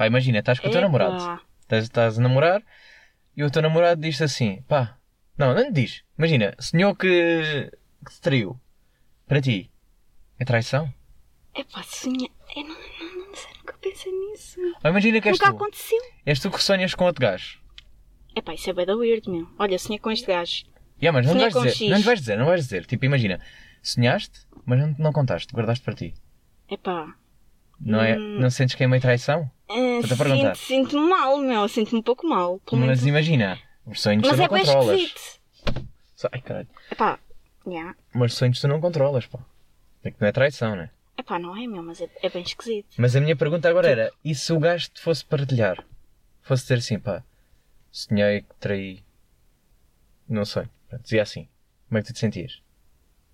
Pá, imagina, estás com o teu namorado. Estás, estás a namorar e o teu namorado diz assim: pá, não, não lhe diz. Imagina, sonhou que, que te traiu. Para ti, é traição? Epá, sonha. Eu não, não, não sei, nunca pensei nisso. Ou imagina que és Nunca tu. aconteceu. És tu que sonhas com outro gajo. Epá, isso é bem da weird, meu. Olha, sonhei com este gajo. Yeah, mas não Sonhei vais com dizer, X. não lhe vais dizer, não vais dizer. Tipo, imagina, sonhaste, mas não, não contaste, guardaste para ti. Epá. Não, é, Hum. não sentes que é meio traição? perguntar. sinto- Sinto-me mal, meu. Sinto-me um pouco mal. Menos. Mas imagina, os sonhos Mas tu não é bem controlas. esquisito. Ai, caralho. Epá, yeah. Mas sonhos tu não controlas, pá. É que não é traição, né? Epá, não é, meu, mas é, é bem esquisito. Mas a minha pergunta agora era: e se o gajo te fosse partilhar? Fosse dizer assim, pá, sonhei que traí. Não sei. Dizia assim. Como é que tu te sentias?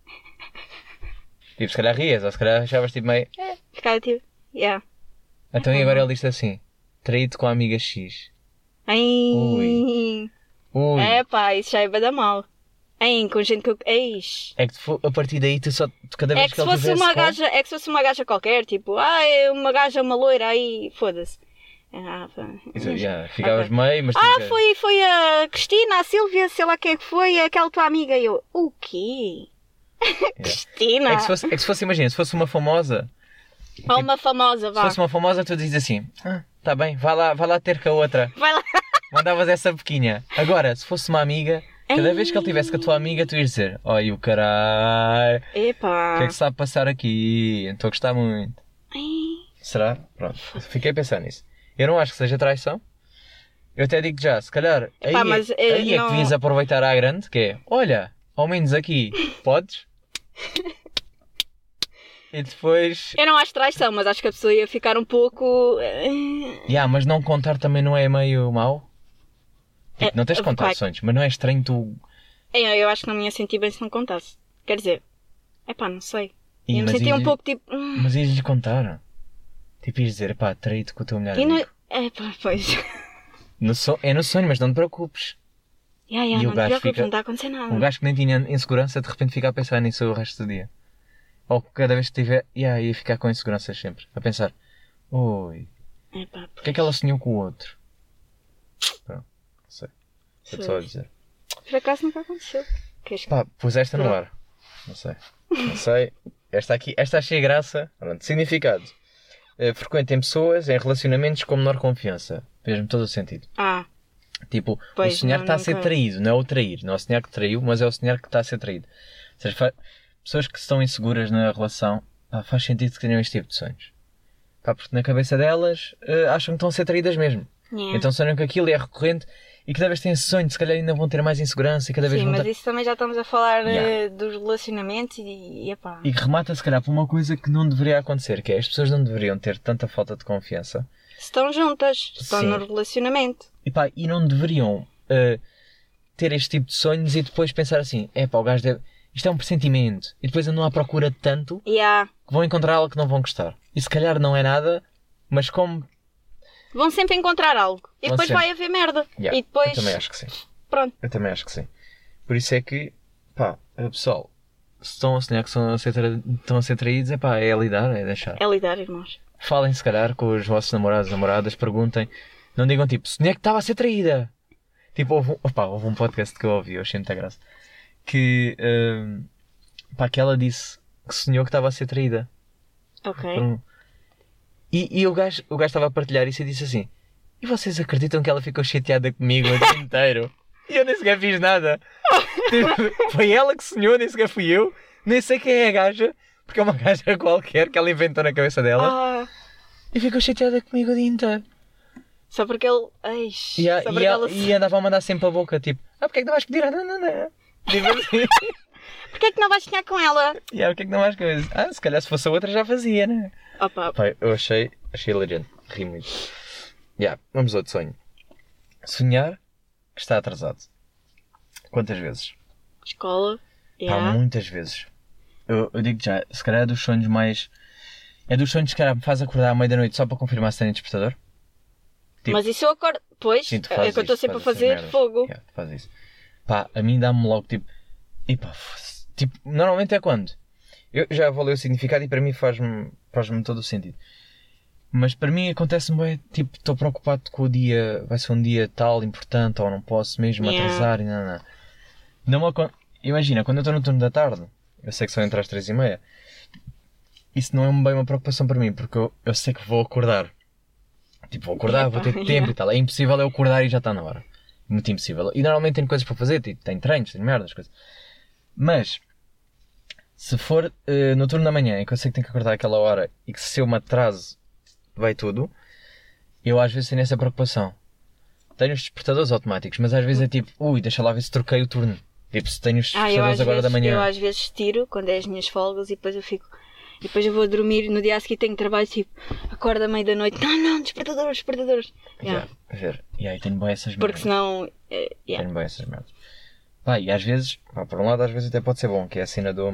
(laughs) Tipo, se calhar rias, ou se calhar achavas tipo meio. Ficava tipo, yeah. Então e agora ele disse assim: traído com a amiga X. Ai. Ui. Ui. É pá, isso já é bem da mal. Ai, com gente que eu. Eis. É que tu a partir daí tu só. Tu cada vez É que que, se ele fosse uma gaja, é que se fosse uma gaja qualquer, tipo, ai, uma gaja, uma loira, aí, foda-se. Ah. Isso, yeah, ficavas Ok. meio, mas Ah, tipo, foi, foi a Cristina, a Silvia, sei lá quem é que foi, aquela tua amiga. E eu, o quê? (laughs) Cristina? É que se fosse, é que se fosse, imagina, se fosse uma famosa, Ou uma famosa, se vá. fosse uma famosa, tu dizes assim: ah, tá bem, vai lá, vai lá ter com a outra. Vai lá. (laughs) Mandavas essa pequinha. Agora, se fosse uma amiga, cada Ei. vez que ele tivesse com a tua amiga, tu ias dizer: Oi, o caralho, o Epá. que é que se está a passar aqui? Estou a gostar muito. Ai, Será? Pronto, fiquei a pensar nisso. Eu não acho que seja traição. Eu até digo já, se calhar, aí, Epá, é- mas, eh, aí é não- que devias aproveitar à grande, que é, olha, ao menos aqui, podes? (laughs) E depois, Eu não acho traição, mas acho que a pessoa ia ficar um pouco. yeah, mas não contar também não é meio mau? Tipo, É, não tens de contar sonhos, mas não é estranho tu... Eu, eu acho que não me ia sentir bem se não contasse. Quer dizer, epá, não sei. Ih, Eu me mas sentia um pouco tipo. hum, Mas ias-lhe contar. Tipo, ias dizer, pá, traído com o teu melhor E não... amigo. Epá, pois. No so- É no sonho, mas não te preocupes. Ya, ya, E o não te gajo preocupes, fica- não está a acontecer nada. Um gajo que nem tinha insegurança, de repente fica a pensar nisso o resto do dia. Ou cada vez que tiver, yeah, ia ficar com inseguranças sempre. A pensar, oi, Epá, porque é que ela sonhou com o outro? Pronto, não sei. Estou só a dizer. Por acaso nunca aconteceu. Queres que- Pá, pus esta no ar. Não sei. Não sei. Esta aqui, esta achei graça. Pronto, significado. Eh, frequente em pessoas, em relacionamentos com menor confiança. Fez-me todo o sentido. Ah, Tipo, Pois, o sonhar está a ser traído, não é o trair. Não é o sonhar que traiu, mas é o sonhar que está a ser traído. Ou seja, pessoas que estão inseguras na relação, pá, faz sentido que tenham este tipo de sonhos. Pá, porque na cabeça delas eh, acham que estão a ser traídas mesmo. Yeah. Então sonham que aquilo é recorrente e cada vez têm esse sonho, se calhar ainda vão ter mais insegurança e cada vez Sim, mas ter... isso também já estamos a falar eh, Yeah. dos relacionamentos e, e epá. E que remata se calhar por uma coisa que não deveria acontecer, que é as pessoas não deveriam ter tanta falta de confiança Estão juntas, estão Sim. no relacionamento. e, pá, e não deveriam eh, ter este tipo de sonhos e depois pensar assim, é pá, o gajo deve... Isto é um pressentimento. E depois andam à procura de tanto há. que vão encontrar algo que não vão gostar. E se calhar não é nada, mas como... Vão sempre encontrar algo. E Vão depois sempre. vai haver merda. Yeah, E depois. Eu também acho que sim. Pronto. Eu também acho que sim. Por isso é que, pá, eh, pessoal, se estão a sonhar que são a ser tra- estão a ser traídos, é pá, é lidar, é deixar. É lidar, irmãos. Falem se calhar com os vossos namorados, namoradas, perguntem. Não digam tipo, sonhei que estava a ser traída. Tipo, houve um, opá, houve um podcast que eu ouvi, eu achei muita graça. Que, hum, pá, que ela disse que sonhou que estava a ser traída. Ok. um- E, e o gajo o gajo estava a partilhar isso e disse assim: E vocês acreditam que ela ficou chateada comigo o dia (laughs) inteiro? E eu nem sequer fiz nada. (laughs) Tipo, Foi ela que sonhou, nem sequer fui eu. Nem sei quem é a gaja, porque é uma gaja (laughs) qualquer que ela inventou na cabeça dela. Ah, E ficou chateada comigo o dia inteiro. só porque ele. Eish, E, a- só e, porque a- ela. e andava a mandar sempre a boca, tipo: Ah, porque é que não vais pedir? Ah, não, não, não. Tipo assim. (laughs) Porquê é que não vais sonhar com ela? E ah, porque é que não vais coisas? Ah, se calhar se fosse a outra já fazia, né? Opa, Pai, eu achei, achei hilariante. Ri muito. Yeah, vamos outro sonho. Sonhar que está atrasado. Quantas vezes? escola. Pá, Yeah. muitas vezes. Eu, eu digo já, se calhar é dos sonhos mais. É dos sonhos que cara, me faz acordar à meia da noite só para confirmar se tem despertador. tipo- Mas isso eu acordo. Pois, Sim, é fazes que eu estou sempre a fazer fogo. Yeah, fazes isso. Pá, a mim dá-me logo tipo. E pá, tipo, normalmente é quando? Eu já ler o significado e para mim faz-me faz todo o sentido. Mas para mim acontece-me bem, tipo, estou preocupado com o dia, vai ser um dia tal, importante, ou não posso mesmo Yeah. atrasar e não, não. Não Imagina, quando eu estou no turno da tarde, eu sei que só entre às três e meia, isso não é bem uma preocupação para mim, porque eu, eu sei que vou acordar. Tipo, vou acordar, vou ter tempo yeah. e tal. É impossível eu acordar e já está na hora. Muito impossível. E normalmente tenho coisas para fazer, tipo, tenho treinos, tenho merdas, coisas. Mas, se for eh, no turno da manhã, em que eu sei que tenho que acordar àquela hora e que se eu me atraso, vai tudo, eu às vezes tenho essa preocupação. Tenho os despertadores automáticos, mas às vezes é tipo, ui, deixa lá ver se troquei o turno. Tipo, se tenho os Ah, despertadores agora vezes, da manhã. eu às vezes tiro quando é as minhas folgas e depois eu fico. E depois eu vou dormir no dia a seguir tenho trabalho tipo, acordo à meia da noite, não, não, despertadores, despertadores. Yeah. Já, a ver. E aí tenho bem essas Porque merdas. senão. é, yeah. Tenho bem essas merdas. Pá, e às vezes, pá, por um lado, às vezes até pode ser bom, que é a cena do.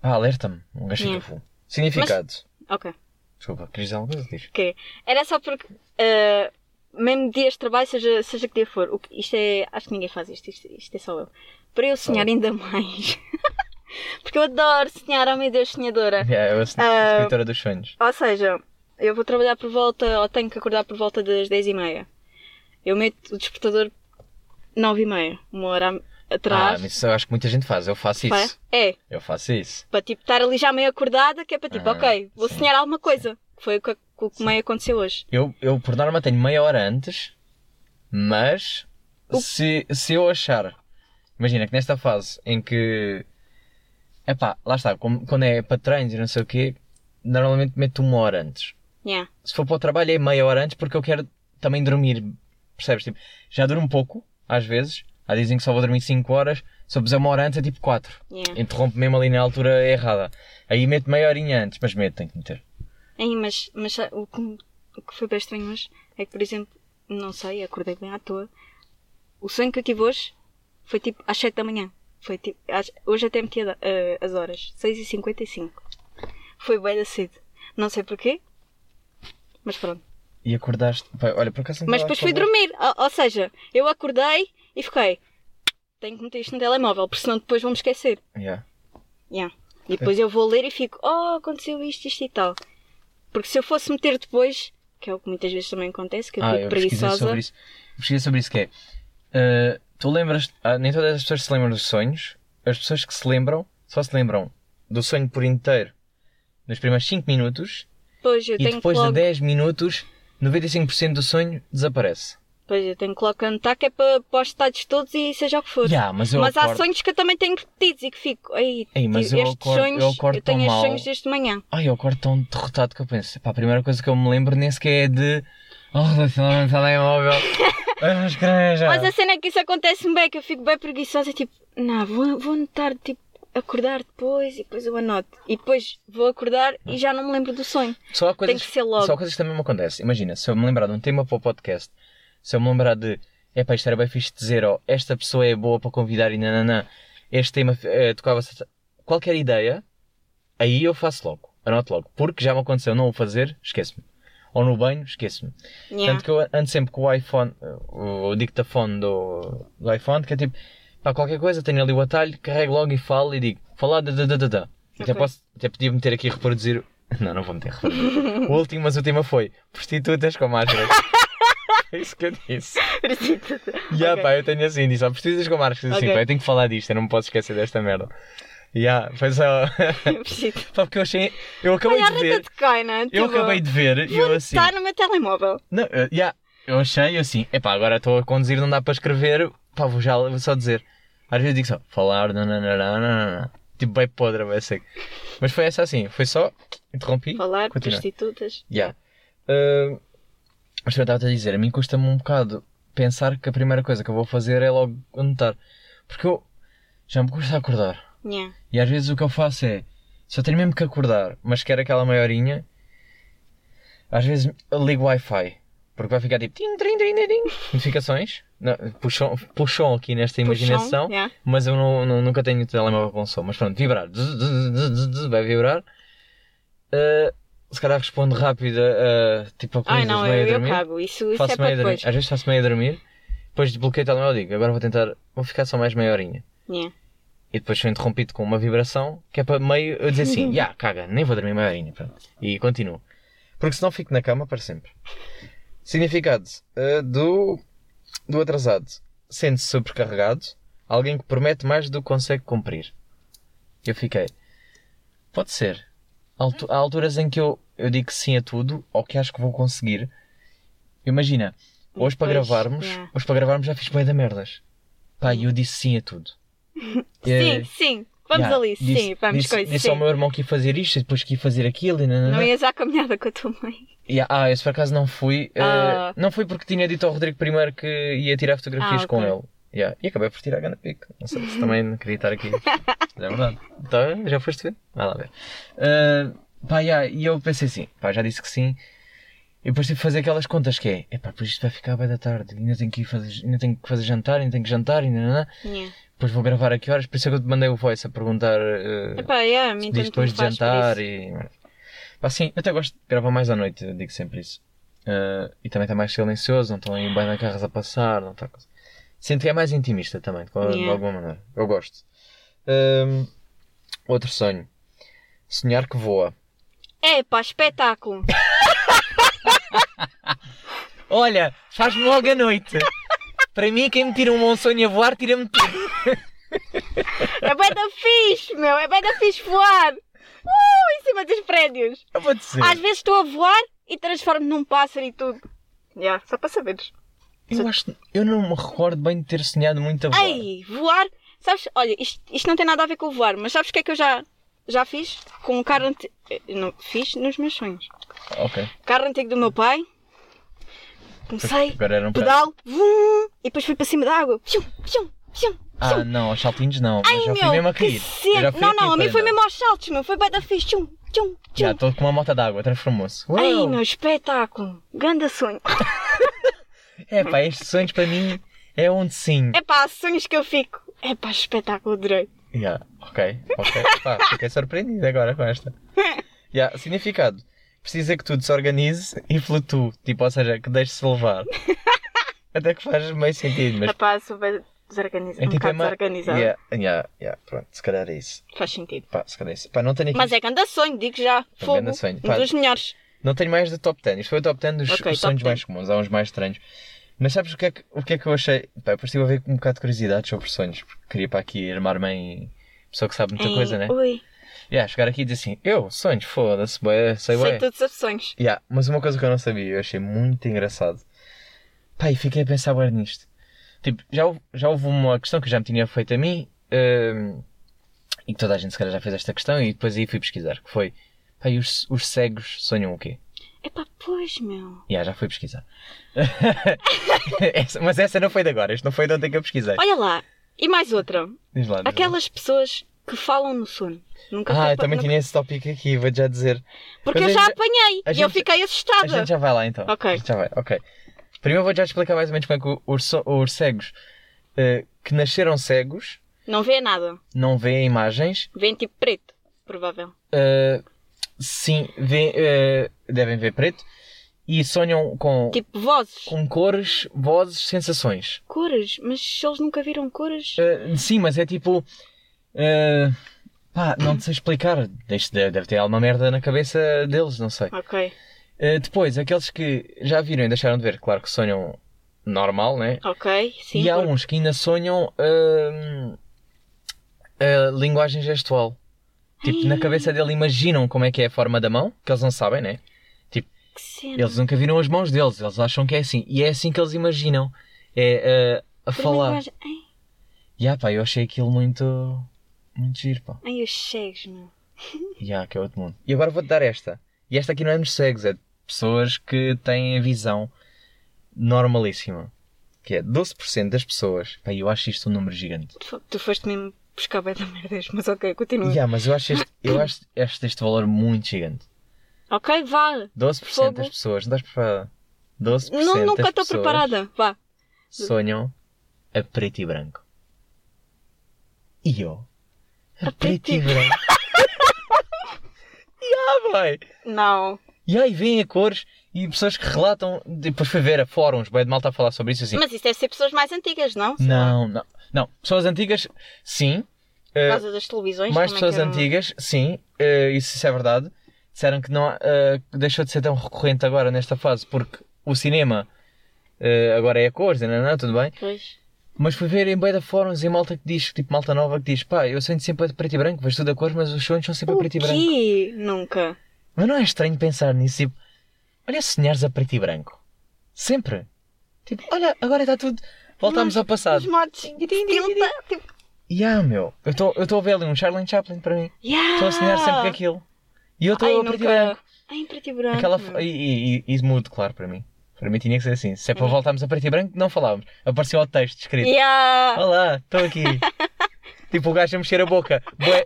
pá, alerta-me. Um gajo fica Yeah. full. Significado. Ok. Desculpa, querias dizer alguma coisa? Diz. Ok. Era só porque. ah, mesmo dias de trabalho, seja, seja que dia for. O que- isto é. Acho que ninguém faz isto. Isto, isto é só eu. Para eu sonhar ainda (laughs) mais. Porque eu adoro sonhar. Oh meu Deus, sonhadora. Yeah, eu sou Ah, escritora dos sonhos. Ou seja, eu vou trabalhar por volta, ou tenho que acordar por volta das 10 e meia. Eu meto o despertador 9 e meia, uma hora Ah, atrás. mas isso eu acho que muita gente faz. Eu faço isso. É, Eu faço isso. para tipo estar ali já meio acordada, que é para tipo, Ah, ok, vou sim, sonhar alguma coisa. Que foi o que, o que meio aconteceu hoje. Eu, eu, por norma, tenho meia hora antes, mas se, se eu achar. Imagina que nesta fase em que. Epá, lá está, como- quando é para treinos e não sei o quê, normalmente meto uma hora antes. Yeah. Se for para o trabalho é meia hora antes porque eu quero também dormir. Percebes? Tipo, já durmo um pouco, às vezes. Há dizem que só vou dormir 5 horas. Se eu puser uma hora antes é tipo 4. Yeah. Interrompe mesmo ali na altura errada. Aí meto meia horinha antes, mas meto, tenho que meter. Ei, mas, mas o, que, o que foi bem estranho hoje é que, por exemplo, não sei, acordei bem à toa. O sonho que eu tive hoje foi tipo às 7 da manhã. Foi tipo, hoje até meti eh, as horas, 6h55. Foi bem da cedo. Não sei porquê, mas pronto. E acordaste. Pá, olha, por acaso Mas depois fui dormir. Ou, ou seja, eu acordei e fiquei. Tenho que meter isto no telemóvel, porque senão depois vou-me esquecer. Yeah. Yeah. E depois eu vou ler e fico, oh, aconteceu isto, isto e tal. Porque se eu fosse meter depois, que é o que muitas vezes também acontece, que eu Ah, fico eu pesquisei preguiçosa. sobre isso. Eu Pesquisei sobre isso que é. eh, tu lembras. ah, nem todas as pessoas se lembram dos sonhos. As pessoas que se lembram só se lembram do sonho por inteiro nos primeiros 5 minutos Pois, eu e tenho depois logo... de 10 minutos 95% do sonho desaparece. Pois eu tenho que logo anotar que é para, para os estados todos e seja o que for. Yeah, mas eu mas há acordo... sonhos que eu também tenho repetidos e que fico. Ei, Ei, mas tive eu acordo- sonhos, eu acordo tenho tão estes mal. sonhos desde manhã. Ai, eu acordo tão derrotado que eu penso, pá, a primeira coisa que eu me lembro nem sequer é de. Oh, relacionamento telemóvel. (laughs) Mas a cena é que isso acontece-me bem, que eu fico bem preguiçosa, tipo, não, vou, vou anotar, tipo, acordar depois e depois eu anoto. E depois vou acordar e já não me lembro do sonho. Só coisas, que ser logo. Só coisas que também me acontecem. Imagina, se eu me lembrar de um tema para o podcast, se eu me lembrar de, é pá, isto era bem fixe de dizer, ó, esta pessoa é boa para convidar e nananã, este tema eh, tocava qualquer ideia, aí eu faço logo, anoto logo. Porque já me aconteceu não o fazer, esqueço-me. Ou no banho, esqueço-me. Yeah. Tanto que eu ando sempre com o iPhone, o, dictafone do, do iPhone, que é tipo, para qualquer coisa, tenho ali o atalho, carrego logo e falo e digo, falar da da da da da. Até, posso, até podia meter aqui a reproduzir. (laughs) Não, não vou meter a reproduzir. o último, mas o tema foi prostitutas com máscaras. (laughs) é isso que eu disse. E ah, Ok. pá, eu tenho assim, disse, ó, prostitutas com máscaras. Assim, pá, eu tenho que falar disto, eu não me posso esquecer desta merda. E ah, foi só. Preciso. Pá, porque eu achei. Eu acabei de ver. de Coina. Eu acabei de ver e eu assim. Está no meu telemóvel. Não, eh, yeah, eu achei assim, epá, agora estou a conduzir, não dá para escrever, pá, vou já vou só dizer. Às vezes digo só, falar, nananana, tipo bem podre, vai ser. Mas foi essa assim, foi só, interrompi, Falar, continua. prostitutas. Yeah. Uh, mas eu estava a dizer, a mim custa-me um bocado pensar que a primeira coisa que eu vou fazer é logo anotar. Porque eu já me custa acordar. Yeah. E às vezes o que eu faço é, se eu tenho mesmo que acordar, mas quero aquela meia horinha, às vezes eu ligo o Wi-Fi. Porque vai ficar tipo tim, notificações. Não, puxam, puxam aqui nesta imaginação. Yeah. Mas eu não, não- nunca tenho telemóvel com som. Mas pronto, vibrar. Zzz, zzz, zzz, Vai vibrar. Uh, se calhar respondo rápido uh, tipo a coisas não, meio eu, a eu dormir. cago. Isso, isso é faço para a depois. Às vezes faço meio a dormir. Depois desbloqueio o telemóvel e digo, agora vou tentar, vou ficar só mais meia horinha. Yeah. E depois sou interrompido com uma vibração que é para meio eu dizer assim, (laughs) já, caga, nem vou dormir meia horinha. Pronto. E continuo. Porque senão fico na cama para sempre. Significado uh, do, do atrasado. Sente-se sobrecarregado. Alguém que promete mais do que consegue cumprir. Eu fiquei. Pode ser. Há alturas em que eu, eu digo sim a tudo, ou que acho que vou conseguir. Imagina, hoje para Depois, gravarmos, yeah. hoje para gravarmos já fiz bem da merdas. Pá, e eu disse sim a tudo. Eh, Sim, sim. Vamos yeah, ali. disse- sim, vamos disse, coisas. Disse sim. ao meu irmão que ia fazer isto e depois que ia fazer aquilo e nananã. Não ias à caminhada com a tua mãe. E, ah, esse por acaso não fui. Ah. não fui porque tinha dito ao Rodrigo primeiro que ia tirar fotografias Ah, com ok. ele. Yeah, E acabei por tirar a ganda pique. Não sei se (laughs) também não queria estar aqui. Mas (laughs) é verdade. Então, já foste ver? Vai lá ver. Eh, pá, yeah, e eu pensei assim, pá, já disse que sim. E depois tive que fazer aquelas contas que é, epá, depois isto vai ficar bem da tarde, ainda tenho que ir fazer, ainda tenho que fazer jantar, ainda tenho que jantar, ainda nanã. Yeah. Depois vou gravar a que horas, por isso é que eu te mandei o voice a perguntar eh, Epá, yeah, se depois de jantar e. Pá, sim, eu até gosto de gravar mais à noite, digo sempre isso. Eh, e também está mais silencioso, não estão aí bem de carros a passar, não está coisa. Sinto que é mais intimista também, de, de Yeah. alguma maneira. Eu gosto. Ahm, outro sonho. Sonhar que voa. É pá, espetáculo. (laughs) Olha, faz-me logo a noite. Para mim, quem me tira um bom sonho a voar, tira-me tudo. É bem da fixe, meu. É bem da fixe voar. Uh, em cima dos prédios. Eu vou dizer. Às vezes estou a voar e transformo num pássaro e tudo. Yeah, só para saberes. Eu, acho, eu não me recordo bem de ter sonhado muito a voar. Ei, voar. Sabes, olha, isto, isto não tem nada a ver com voar, mas sabes o que é que eu já, já fiz? Com um carro antigo. Não, fiz nos meus sonhos. Ok. Carro antigo do meu pai. Comecei, Agora era um pedal, vum, e depois fui para cima da água. Fium, fium, fium, Ah, não, aos saltinhos não. Mas Ai, já fui meu, mesmo a cair. Não, não, a mim foi mesmo aos saltos, meu. Foi bem da fixe. Tchum, tchum, tchum. Já estou com uma moto d'água, transformou-se. Ai, meu, espetáculo. Ganda sonho. (laughs) É pá, estes sonhos para mim é onde sim. É pá, sonhos que eu fico. É pá, espetáculo, adorei. Yeah, ok, ok. Pá, fiquei surpreendido agora com esta. (laughs) Yeah, significado. Precisa que tudo se organize e flutue. Tipo, ou seja, que deixe-se levar. (laughs) Até que faz meio sentido, mas. É pá, sou bem desorganizada. É um tipo, é bocado ma- desorganizada. Yeah, yeah, yeah, pronto, se calhar é isso. Faz sentido. Pá, se calhar é isso. Pá, não tenho aqui. Mas é ganda sonho, digo já. Fogo. ganda sonho. Um Pá, dos melhores. Não tenho mais de top 10. Isto foi o top 10 dos Ok, top sonhos 10. mais comuns. Há uns mais estranhos. Mas sabes o que é que, o que, é que eu achei? Pá, depois estive a ver com um bocado de curiosidade sobre sonhos. Porque queria para aqui armar-me em pessoa que sabe muita Em- coisa, né? Ui, Yeah, chegar aqui e dizer assim, eu, sonhos, foda-se, bué, sei sei bué. tudo sobre sonhos. Yeah, mas uma coisa que eu não sabia, eu achei muito engraçado. Pá, e fiquei a pensar bem nisto. Tipo, já, houve- já houve uma questão que já me tinha feito a mim, hum, e que toda a gente se calhar já fez esta questão, e depois aí fui pesquisar, que foi, pá, e os, os cegos sonham o quê? Epá, pois, meu. Já, já fui pesquisar. (laughs) Essa- mas essa não foi de agora, isto não foi de ontem que eu pesquisei. Olha lá. E mais outra. Diz lá, diz lá. Aquelas pessoas que falam no sono. Nunca Ah, eu também nunca- tinha esse tópico aqui, vou já dizer. Porque Mas eu a já gente- apanhei a e eu gente- fiquei A assustada. gente já vai lá então. Ok. A gente já vai, ok. Primeiro vou já explicar mais ou menos como é que os, cegos eh, que nasceram cegos Não vê nada. não veem imagens. Vêem tipo preto, provável. eh, sim, vê- eh, devem ver preto e sonham com, Tipo vozes. com cores, vozes, sensações. Cores. Mas eles nunca viram cores. Sim, mas é tipo. Eh, pá, não te sei explicar. Isto deve, deve ter alguma merda na cabeça deles, não sei. Ok. Eh, depois, aqueles que já viram e deixaram de ver, claro que sonham normal, né? Ok. Sim. e há uns que ainda sonham a linguagem gestual. Tipo, na cabeça dele imaginam como é que é a forma da mão, que eles não sabem, né? Cena. Eles nunca viram as mãos deles, eles acham que é assim. E é assim que eles imaginam. É uh, a Por falar. linguagem- E ah, pá, eu achei aquilo muito. Muito giro, pá. ai, os cegos, meu. (laughs) E ah, que é outro mundo. E agora vou-te dar esta. E esta aqui não é nos cegos, é de pessoas que têm a visão normalíssima. Que é 12% das pessoas. Pá, eu acho isto um número gigante. Tu, tu foste mesmo buscar bem da merda, mas ok, continua. Yeah, mas eu acho este, eu (coughs) acho este, este valor muito gigante. Ok, vá. 12% Fogo. das pessoas, não estás preparada? 12% Não, nunca das estou pessoas preparada. Vá. sonham a preto e branco. E eu? A, A preto, e e branco. (laughs) yeah, vai. Não. E aí vêm a cores e pessoas que relatam, depois foi ver a fóruns, bem de mal está a falar sobre isso assim. Mas isso deve ser pessoas mais antigas, não? Sei lá. Não, não, não. Pessoas antigas, sim. Por Eh, causa das televisões. mais é pessoas eram? antigas, sim, eh, isso, isso é verdade. Disseram que não, eh, deixou de ser tão recorrente agora nesta fase porque o cinema agora é a cores, não, não, tudo bem. Pois. Mas fui ver em da fóruns e malta que diz, tipo malta nova que diz, pá, eu sonho sempre a preto e branco, vejo tudo a cores, mas os sonhos são sempre a O preto e branco. quê? Nunca. Mas não é estranho pensar nisso, tipo, olha sonhares a preto e branco. Sempre. Tipo, olha, agora está tudo. Voltamos ao Os passado. modos. Tilta, tipo, E ah, meu, eu estou a ver ali um Charlie Chaplin para mim. yeah. Estou a sonhar sempre com aquilo. E eu estou a preto e branco. Ai, preto e branco. Aquela, e, e, e, e mudo, claro, para mim. Para mim tinha que ser assim. Se é para voltarmos a preto e branco, não falávamos. Apareceu o texto escrito. Yeah. Olá, estou aqui. (laughs) tipo o gajo a mexer a boca.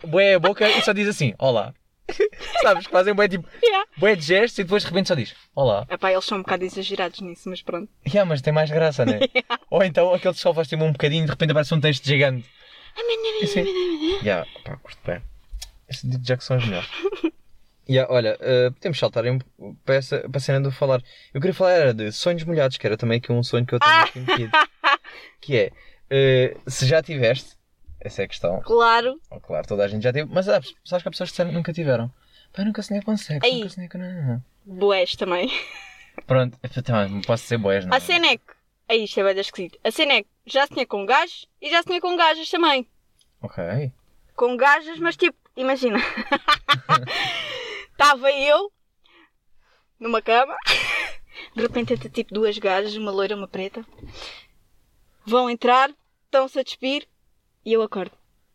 Bué a boca e só diz assim, olá. (laughs) Sabes? Fazem bué, tipo, Yeah. bué de gestos e depois de repente só diz, olá. Epá, eles são um bocado exagerados nisso, mas pronto. Yeah, mas tem mais graça, né? (laughs) Ou então aquele que só faz tipo um bocadinho e de repente aparece um texto gigante. Assim, yeah, pá, curto bem. Esse digo já que são os melhores. Yeah, olha, eh, podemos saltar em, para, essa, para a cena do falar. Eu queria falar era de sonhos molhados, que era também aqui um sonho que eu tenho aqui (laughs) metido. Que é, eh, se já tiveste, essa é a questão. Claro. Oh, claro, toda a gente já teve, mas sabes, sabes que há pessoas que disseram que nunca tiveram. Eu nunca sonhei com sexo, Ei. nunca sonhei com nada. Boés também. Pronto, também não posso ser boés, não A é? cena é que. Aí, isto é bem esquisito. A cena é que já sonhei com gajos e já sonhei com gajas também. Ok. Com gajas, mas tipo, imagina. (laughs) Estava eu numa cama. (laughs) De repente entra tipo duas gajas, uma loira e uma preta. Vão entrar, estão-se a despir e eu acordo.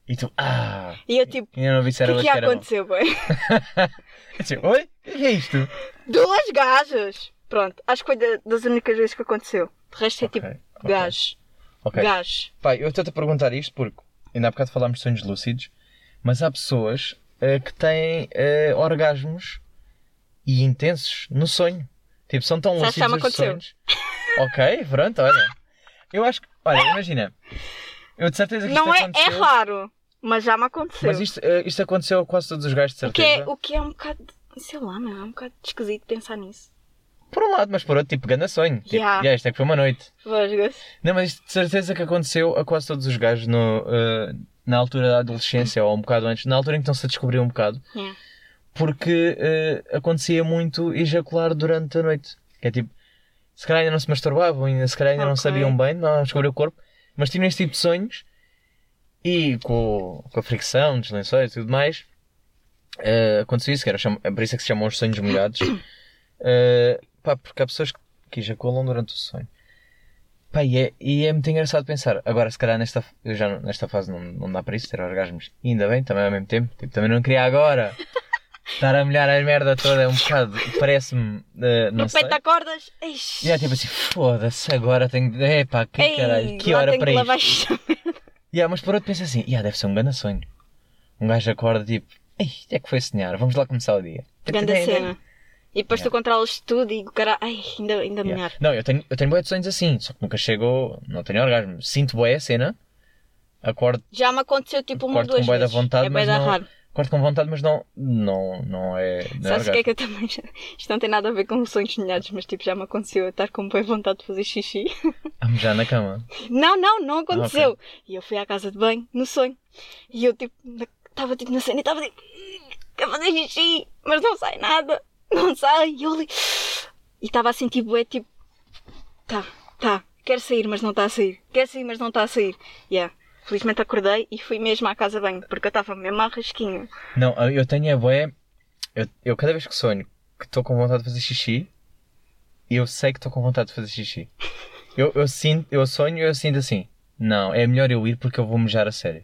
E tu, ah, E eu tipo, ainda não vi se o era que é hoje que que bom. aconteceu, boi? Eu disse, Oi? O que é isto? Duas gajas! Pronto, acho que foi da- das únicas vezes que aconteceu. De resto é Ok, tipo, ok. gajos. Ok. Gajos. Pai, eu estou-te a perguntar isto porque ainda há bocado falámos de sonhos lúcidos, mas há pessoas eh, que têm eh, orgasmos e intensos no sonho. Tipo, são tão que já lúcidos me os sonhos. Ok, pronto, olha. Eu acho que, olha, imagina. Eu de certeza que Não isto é, é aconteceu. raro, mas já me aconteceu. Mas isto, eh, isto aconteceu a quase todos os gajos, de o, que certeza. é, o que é um bocado. Sei lá, meu, é um bocado esquisito pensar nisso. Por um lado, mas por outro, tipo, ganda sonho. Tipo, Yeah. yeah, isto é que foi uma noite. Vasgas. Não, mas isto de certeza que aconteceu a quase todos os gajos no, eh, na altura da adolescência ou um bocado antes, na altura em que estão-se a descobrir um bocado, Yeah. porque eh, acontecia muito ejacular durante a noite. Que é tipo, se calhar ainda não se masturbavam, ainda, se calhar ainda não Ok. sabiam bem, não descobriam o corpo, mas tinham este tipo de sonhos e com, com a fricção dos lençóis e tudo mais, eh, aconteceu isso, que era, é por isso é que se chamam os sonhos molhados, (coughs) Eh, pá, porque há pessoas que ejaculam durante o sonho. Pá, e é, e é muito engraçado pensar. Agora, se calhar nesta, eu já nesta fase não, não dá para isso, ter orgasmos. E ainda bem, também ao mesmo tempo. Tipo, também não queria agora (laughs) estar a molhar a merda toda. É um bocado, parece-me, eh, não sei. peito da cordas. E é tipo assim, foda-se, agora tenho. Epá, que Ei, caralho, que hora para que isto? isto. Yeah, mas por outro pensa assim, yeah, deve ser um grande sonho. Um gajo acorda tipo, ei, é que foi sonhar? Vamos lá começar o dia. Grande cena. E depois tu controlas tudo e o cara. Ai, ainda, ainda Yeah. melhor. Não, eu tenho, eu tenho boé de sonhos assim, só que nunca chego, não tenho orgasmo. Sinto boé a cena, acordo, Já me aconteceu tipo uma ou acordo duas com boé da vezes. vontade, é mas da não, raro. acordo com vontade, mas não, não, não é, não é Sabes o que é que eu também. Isto não tem nada a ver com sonhos sonhados, mas tipo, já me aconteceu eu estar com boa vontade de fazer xixi. (laughs) Ah, já na cama. Não, não, não aconteceu. Ah, ok. E eu fui à casa de banho, no sonho. E eu tipo, estava tipo na cena e estava tipo, quero fazer xixi, mas não sai nada. Não sai. E eu ali. E estava a sentir bué tipo, tá, tá, quero sair, mas não está a sair. Quero sair, mas não está a sair. Yeah. Felizmente acordei e fui mesmo à casa banho, porque eu estava mesmo à rasquinha. Não, eu tenho a boé, eu, eu cada vez que sonho que estou com vontade de fazer xixi, eu sei que estou com vontade de fazer xixi. Eu, eu sinto, eu sonho e eu sinto assim, não, é melhor eu ir porque eu vou mejar a sério.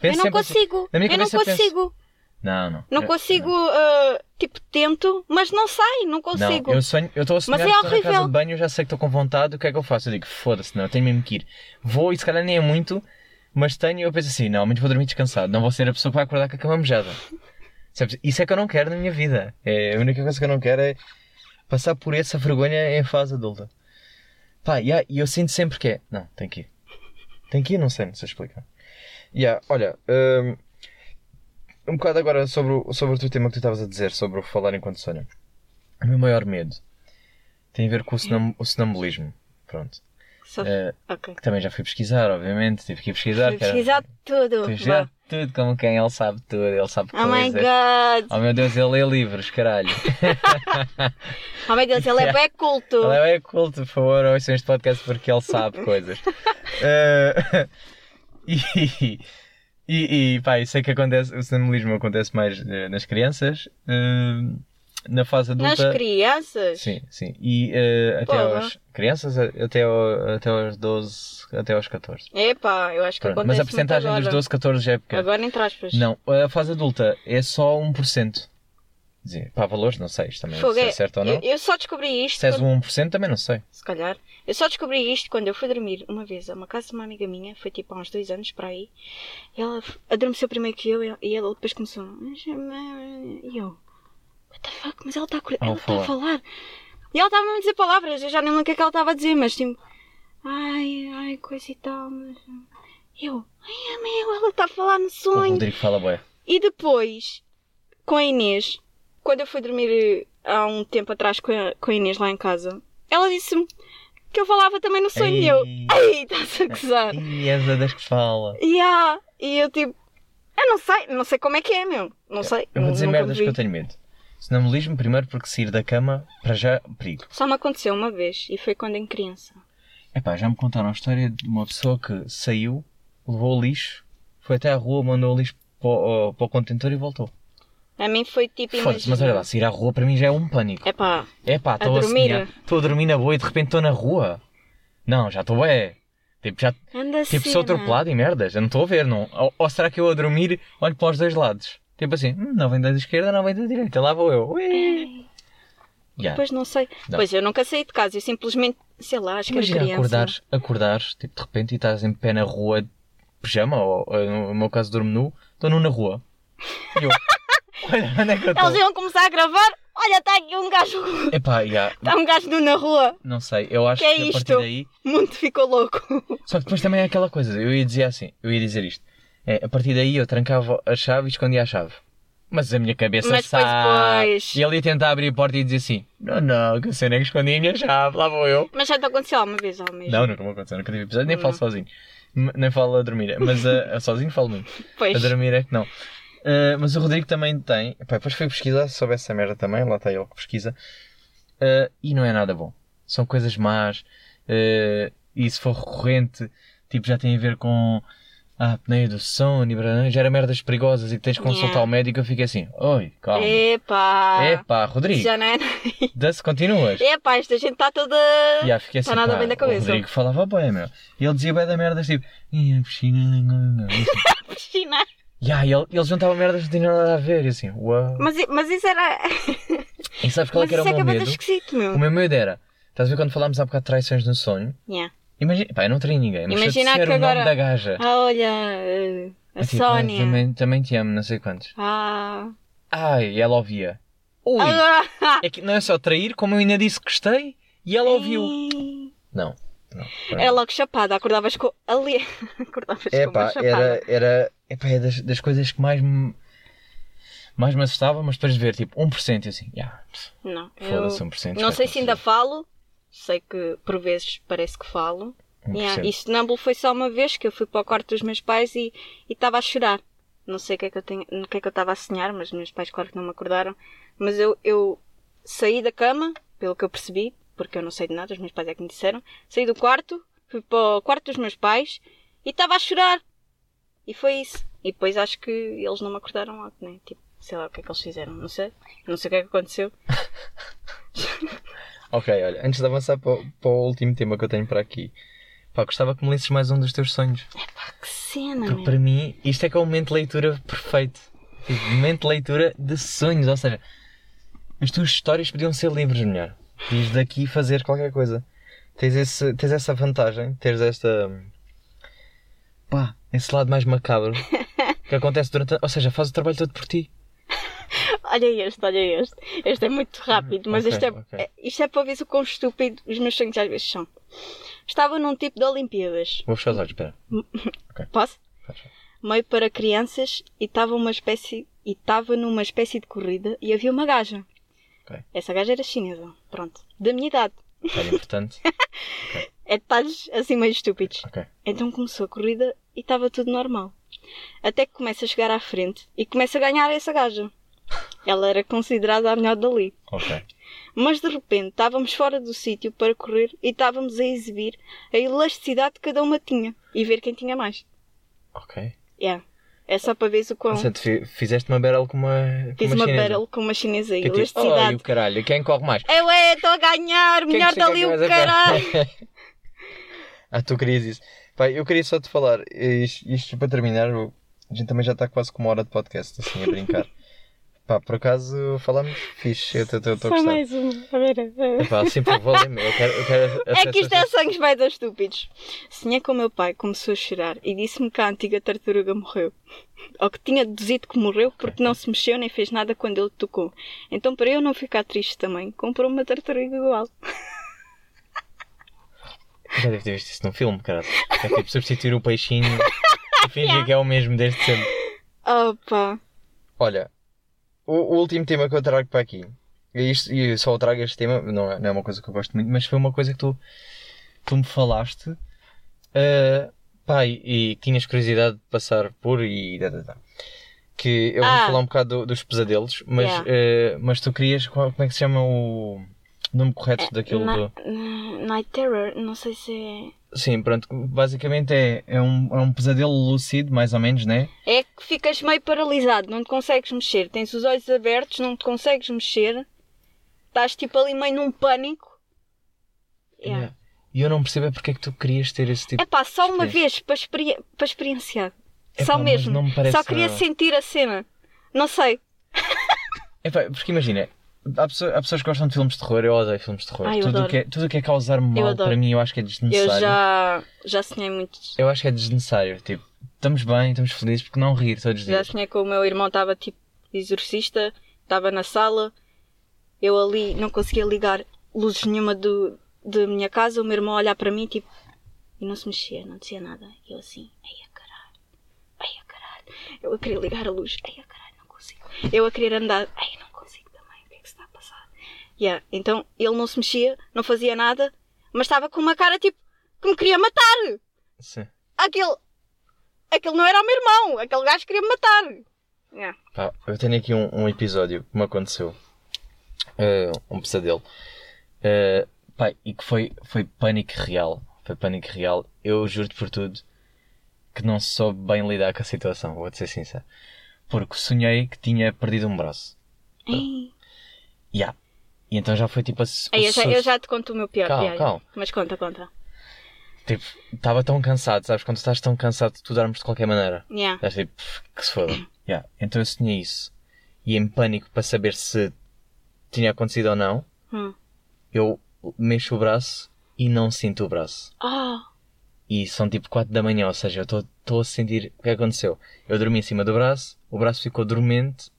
Penso eu não assim- consigo. eu não cabeça eu penso- consigo. Não, não. Não Eu- consigo, ah, tipo, tento, mas não sai, não Não, consigo. eu sonho, eu estou a sonhar Mas é que estou na casa horrível. de banho, eu já sei que estou com vontade, o que é que eu faço? Eu digo, foda-se, não, eu tenho mesmo que ir. Vou e se calhar nem é muito, mas tenho e eu penso assim, não, mas vou dormir descansado, não vou ser a pessoa que vai acordar com a cama. (laughs) Sabes? Isso é que eu não quero na minha vida. É, a única coisa que eu não quero é passar por essa vergonha em fase adulta. Pá, yeah, e eu sinto sempre que é, não, tem que ir. Tem que ir, não sei, não sei explicar. Yeah, olha, hum, um bocado agora sobre o, sobre o teu tema que tu estavas a dizer, sobre o falar enquanto sonho. O meu maior medo tem a ver com o, sonam- o sonambulismo. Pronto. Só- Eh, Ok. que também já fui pesquisar, obviamente. Tive que ir pesquisar. Fui que era- pesquisar tudo. Fui pesquisar Vá. tudo como quem ele sabe tudo. Ele sabe Oh my coisas. god. Oh meu Deus, ele lê livros, caralho. (laughs) Oh meu Deus, ele é (laughs) bem culto. Ele é bem culto, por favor, ouçam este podcast porque ele sabe coisas. (laughs) Eh, e, e, e pá, sei que acontece, o sonambulismo acontece mais eh, nas crianças. eh, na fase adulta. Nas crianças? Sim, sim. E eh, até aos crianças, até, ao- até aos 12, até aos 14. Epá, eu acho que Pronto, acontece Mas a porcentagem dos 12, 14 já é pequena. Agora entre aspas. Não, a fase adulta é só 1%. Dizer, para valores, não sei, isto também Fogo, se é certo ou não. Eu, eu só descobri isto. Se és quando- um 1% também não sei. Se calhar. Eu só descobri isto quando eu fui dormir uma vez a uma casa de uma amiga minha, foi tipo há uns dois anos para aí. E ela adormeceu primeiro que eu e ela depois começou. E eu, what the fuck? Mas ela está a, ela está a falar. E ela estava a dizer palavras, eu já nem lembro o que é que ela estava a dizer, mas tipo, ai, ai, coisa e tal. Mas... Eu, ai, meu, ela está a falar no O sonho. Rodrigo fala bué. E depois, com a Inês, quando eu fui dormir há um tempo atrás com a, com a Inês lá em casa, ela disse-me que eu falava também no sonho. E eu, Ei. ai, estás a gozar. E és a das que fala. E, ah, e eu tipo, eu não sei, não sei como é que é, meu. Não sei. Eu vou dizer merdas vi. que eu tenho medo. Sonambulismo, primeiro porque sair da cama, para já, perigo. Só me aconteceu uma vez e foi quando em criança. Epá, já me contaram a história de uma pessoa que saiu, levou o lixo, foi até à rua, mandou o lixo para o, para o contentor e voltou. A mim foi tipo, Foda-se, mas olha lá, sair à rua para mim já é um pânico. É pá, É pá, estou a, dormir? estou a dormir na boa e de repente estou na rua. Não, já estou é. Tipo, já anda tipo, sou atropelado e merdas, eu não estou a ver, não. Ou, ou será que eu a dormir olho para os dois lados? Tipo assim, hum, não vem da esquerda, não vem da direita, lá vou eu. Ui. Já. Pois não sei. Não. Pois eu nunca saí de casa, eu simplesmente, sei lá, acho que era Imagina criança. acordares, acordares, tipo, de repente e estás em pé na rua de pijama, ou, ou no meu caso durmo nu, estou nu na rua. E eu, onde é que eu Eles iam começar a gravar. Olha, está aqui um gajo. Epá, já, Está um gajo nu na rua. não sei, eu acho Que que, é a partir isto? daí O mundo ficou louco. Só que depois também é aquela coisa, eu ia dizer assim, eu ia dizer isto. É, a partir daí eu trancava a chave e escondia a chave. Mas a minha cabeça Mas sabe. depois. E ele ia tentar abrir a porta e dizer assim: Não, não, que a cena é que escondi a minha chave, lá vou eu. Mas já te aconteceu alguma vez ao mesmo? Não, nunca me aconteceu, nunca tive episódio, nem Não. falo sozinho. M- Nem falo a dormir, mas a, (laughs) a sozinho falo muito. Pois. A dormir é que não. Uh, mas o Rodrigo também tem. Epá, depois foi pesquisar sobre essa merda também, lá está ele que pesquisa. Uh, e não é nada bom. São coisas más. uh, e se for recorrente, tipo, já tem a ver com a apneia do sono e já era merdas perigosas e que tens de consultar Yeah. o médico, eu fiquei assim, oi, calma. Epá! Epá, Rodrigo, Já não é? dá-se continuas. Epá, esta gente está toda. Já, fiquei assim, Está nada pá, bem da O cabeça. Rodrigo falava bem, meu. E ele dizia bem da merdas, tipo, "Ih, a piscina... não, não, não." E (laughs) assim, Piscina. Ya, e ele, ele juntava merdas que não tinham nada a ver. E assim, uau. Mas, mas isso era. E sabes qual é mas que era isso o é que meu muito medo? esquisito, meu. O meu medo era, estás a ver quando falámos há bocado de traições no sonho? Yeah. Imagina, pá, eu não traí ninguém, mas Imagina se eu disser que o nome agora- da gaja. Ah, olha, eh, a é tipo, "Ah, Sónia. também, também te amo, não sei quantos. Ah. Ai, e ela ouvia. Ui, Agora. é que não é só trair, como eu ainda disse que gostei e ela ouviu. Ei. Não, não. Era logo chapada, acordavas com. Ali. (laughs) acordavas É com uma chapada. era, era epá, é das, das coisas que mais me, mais me assustava, mas depois de ver tipo 1% eu assim, yeah, Não, foda-se 1%. Não sei se ainda falo. Sei que por vezes parece que falo. seja 1%. Yeah, E sonâmbulo foi só uma vez que eu fui para o quarto dos meus pais e e estava a chorar. Não sei o que é que eu tenho, o que é que eu estava a sonhar, mas meus pais claro que não me acordaram. Mas eu, eu saí da cama, pelo que eu percebi, porque eu não sei de nada, os meus pais é que me disseram. Saí do quarto, fui para o quarto dos meus pais e estava a chorar. E foi isso. E depois acho que eles não me acordaram logo, né? Tipo, sei lá o que é que eles fizeram, não sei. Não sei o que é que aconteceu. (laughs) Ok, olha, antes de avançar para, o- para o último tema que eu tenho para aqui, pá, gostava que me lesses mais um dos teus sonhos. Que cena, Porque meu. para mim, isto é que é o momento de leitura perfeito. Tipo, momento de leitura de sonhos, ou seja, as tuas histórias podiam ser livros, mulher. Podias daqui fazer qualquer coisa. Tens, esse, tens essa vantagem, tens esta. Pá, esse lado mais macabro (laughs) que acontece durante. a- Ou seja, faz o trabalho todo por ti. Olha este, olha este. Este é muito rápido, mas Ok, este é, ok. é- isto é para ver o quão estúpido os meus sonhos às vezes são. Estava num tipo de Olimpíadas. Vou fechar os olhos, espera. (laughs) Posso? Faz. Meio para crianças e estava uma espécie e estava numa espécie de corrida e havia uma gaja. Ok. Essa gaja era chinesa, pronto, da minha idade. Era importante. (laughs) É detalhes assim meio estúpidos. Ok. Então começou a corrida e estava tudo normal. Até que começa a chegar à frente e começa a ganhar essa gaja. Ela era considerada a melhor dali. Ok. Mas de repente estávamos fora do sítio para correr e estávamos a exibir a elasticidade que cada uma tinha e ver quem tinha mais. Ok. Yeah. É só para ver o quão. Portanto, fi- fizeste uma barrel com uma. com Fiz uma chinesa. barrel com uma chinesa e tipo, elasticidade. ai, o caralho, quem corre mais? Eu é, estou a ganhar, melhor dali o caralho. (laughs) ah, tu querias isso. Pai, eu queria só te falar, isto, isto para terminar, a gente também já está quase com uma hora de podcast, assim, a brincar. (laughs) Pá, por acaso falamos fixe, eu estou a Só gostar. mais um. A ver, a ver. Epá, sempre vou ler eu quero, eu quero (laughs) É que isto é sonhos bem das estúpidos. Sonhei com o meu pai, começou a chorar e disse-me que a antiga tartaruga morreu. Ou que tinha deduzido que morreu porque não se mexeu nem fez nada quando ele tocou. Então, para eu não ficar triste também, comprou uma tartaruga igual. Já deve ter visto isso num filme, caralho. É tipo substituir o peixinho (laughs) e fingir que é o mesmo desde sempre. Opa! Olha, o, o último tema que eu trago para aqui, e, isto, e só trago este tema, não é, não é uma coisa que eu gosto muito, mas foi uma coisa que tu, tu me falaste, uh, pá, e, e tinhas curiosidade de passar por e. tá, tá, tá. Que eu vou Ah. falar um bocado do- dos pesadelos, mas, Yeah. uh, mas tu querias. Como é que se chama o nome correto daquilo? Na- do- Night Terror, não sei se é. Sim, pronto, basicamente é, é, um, é um pesadelo lúcido, mais ou menos, né? É que ficas meio paralisado, não te consegues mexer. Tens os olhos abertos, não te consegues mexer. Estás tipo ali meio num pânico. Yeah. Yeah. E eu não percebo é porque é que tu querias ter esse tipo É pá, só uma vez para, experi para experienciar. Epá, só mas mesmo. me Só queria nada. sentir a cena. Não sei. Epá, porque imagina, há pessoas, há pessoas que gostam de filmes de terror, eu odeio filmes de terror. Ai, eu tudo, o que é, tudo que é causar mal para mim eu acho que é desnecessário. Eu já, já sonhei muito. Eu acho que é desnecessário. Tipo, estamos bem, estamos felizes porque não rir todos os Já dias. sonhei que o meu irmão estava tipo exorcista, estava na sala. Eu ali não conseguia ligar luzes nenhuma do, da minha casa. O meu irmão olhar para mim tipo. E não se mexia, não dizia nada. E eu assim, ai a caralho, ai a caralho. Eu a querer ligar a luz, ai a caralho, não consigo. Eu a querer andar, ai não consigo também, o que é que se está a passar? Yeah. Então ele não se mexia, não fazia nada, mas estava com uma cara tipo que me queria matar. Sim. Aquele. Aquele não era o meu irmão, aquele gajo queria me matar. Yeah. Eu tenho aqui um, um episódio que me aconteceu. Eh, um pesadelo. Eh, pá, e que foi, foi pânico real. Foi pânico real. Eu juro-te por tudo que não soube bem lidar com a situação, vou-te ser sincero. Porque sonhei que tinha perdido um braço. Ei, Yeah. E então já foi tipo a. Ei, eu, já, eu já te conto o meu pior Calma, calma. Mas conta, conta. Tipo, estava tão cansado, sabes? Quando estás tão cansado, tu dormes de qualquer maneira. Yeah. Estás tipo, "Pff, que se foda. (coughs) Yeah. Então eu sonhei isso. E em pânico para saber se tinha acontecido ou não, Hum. eu mexo o braço e não sinto o braço. Oh, E são tipo 4 da manhã, ou seja, eu estou a sentir o que aconteceu. Eu dormi em cima do braço, o braço ficou dormente,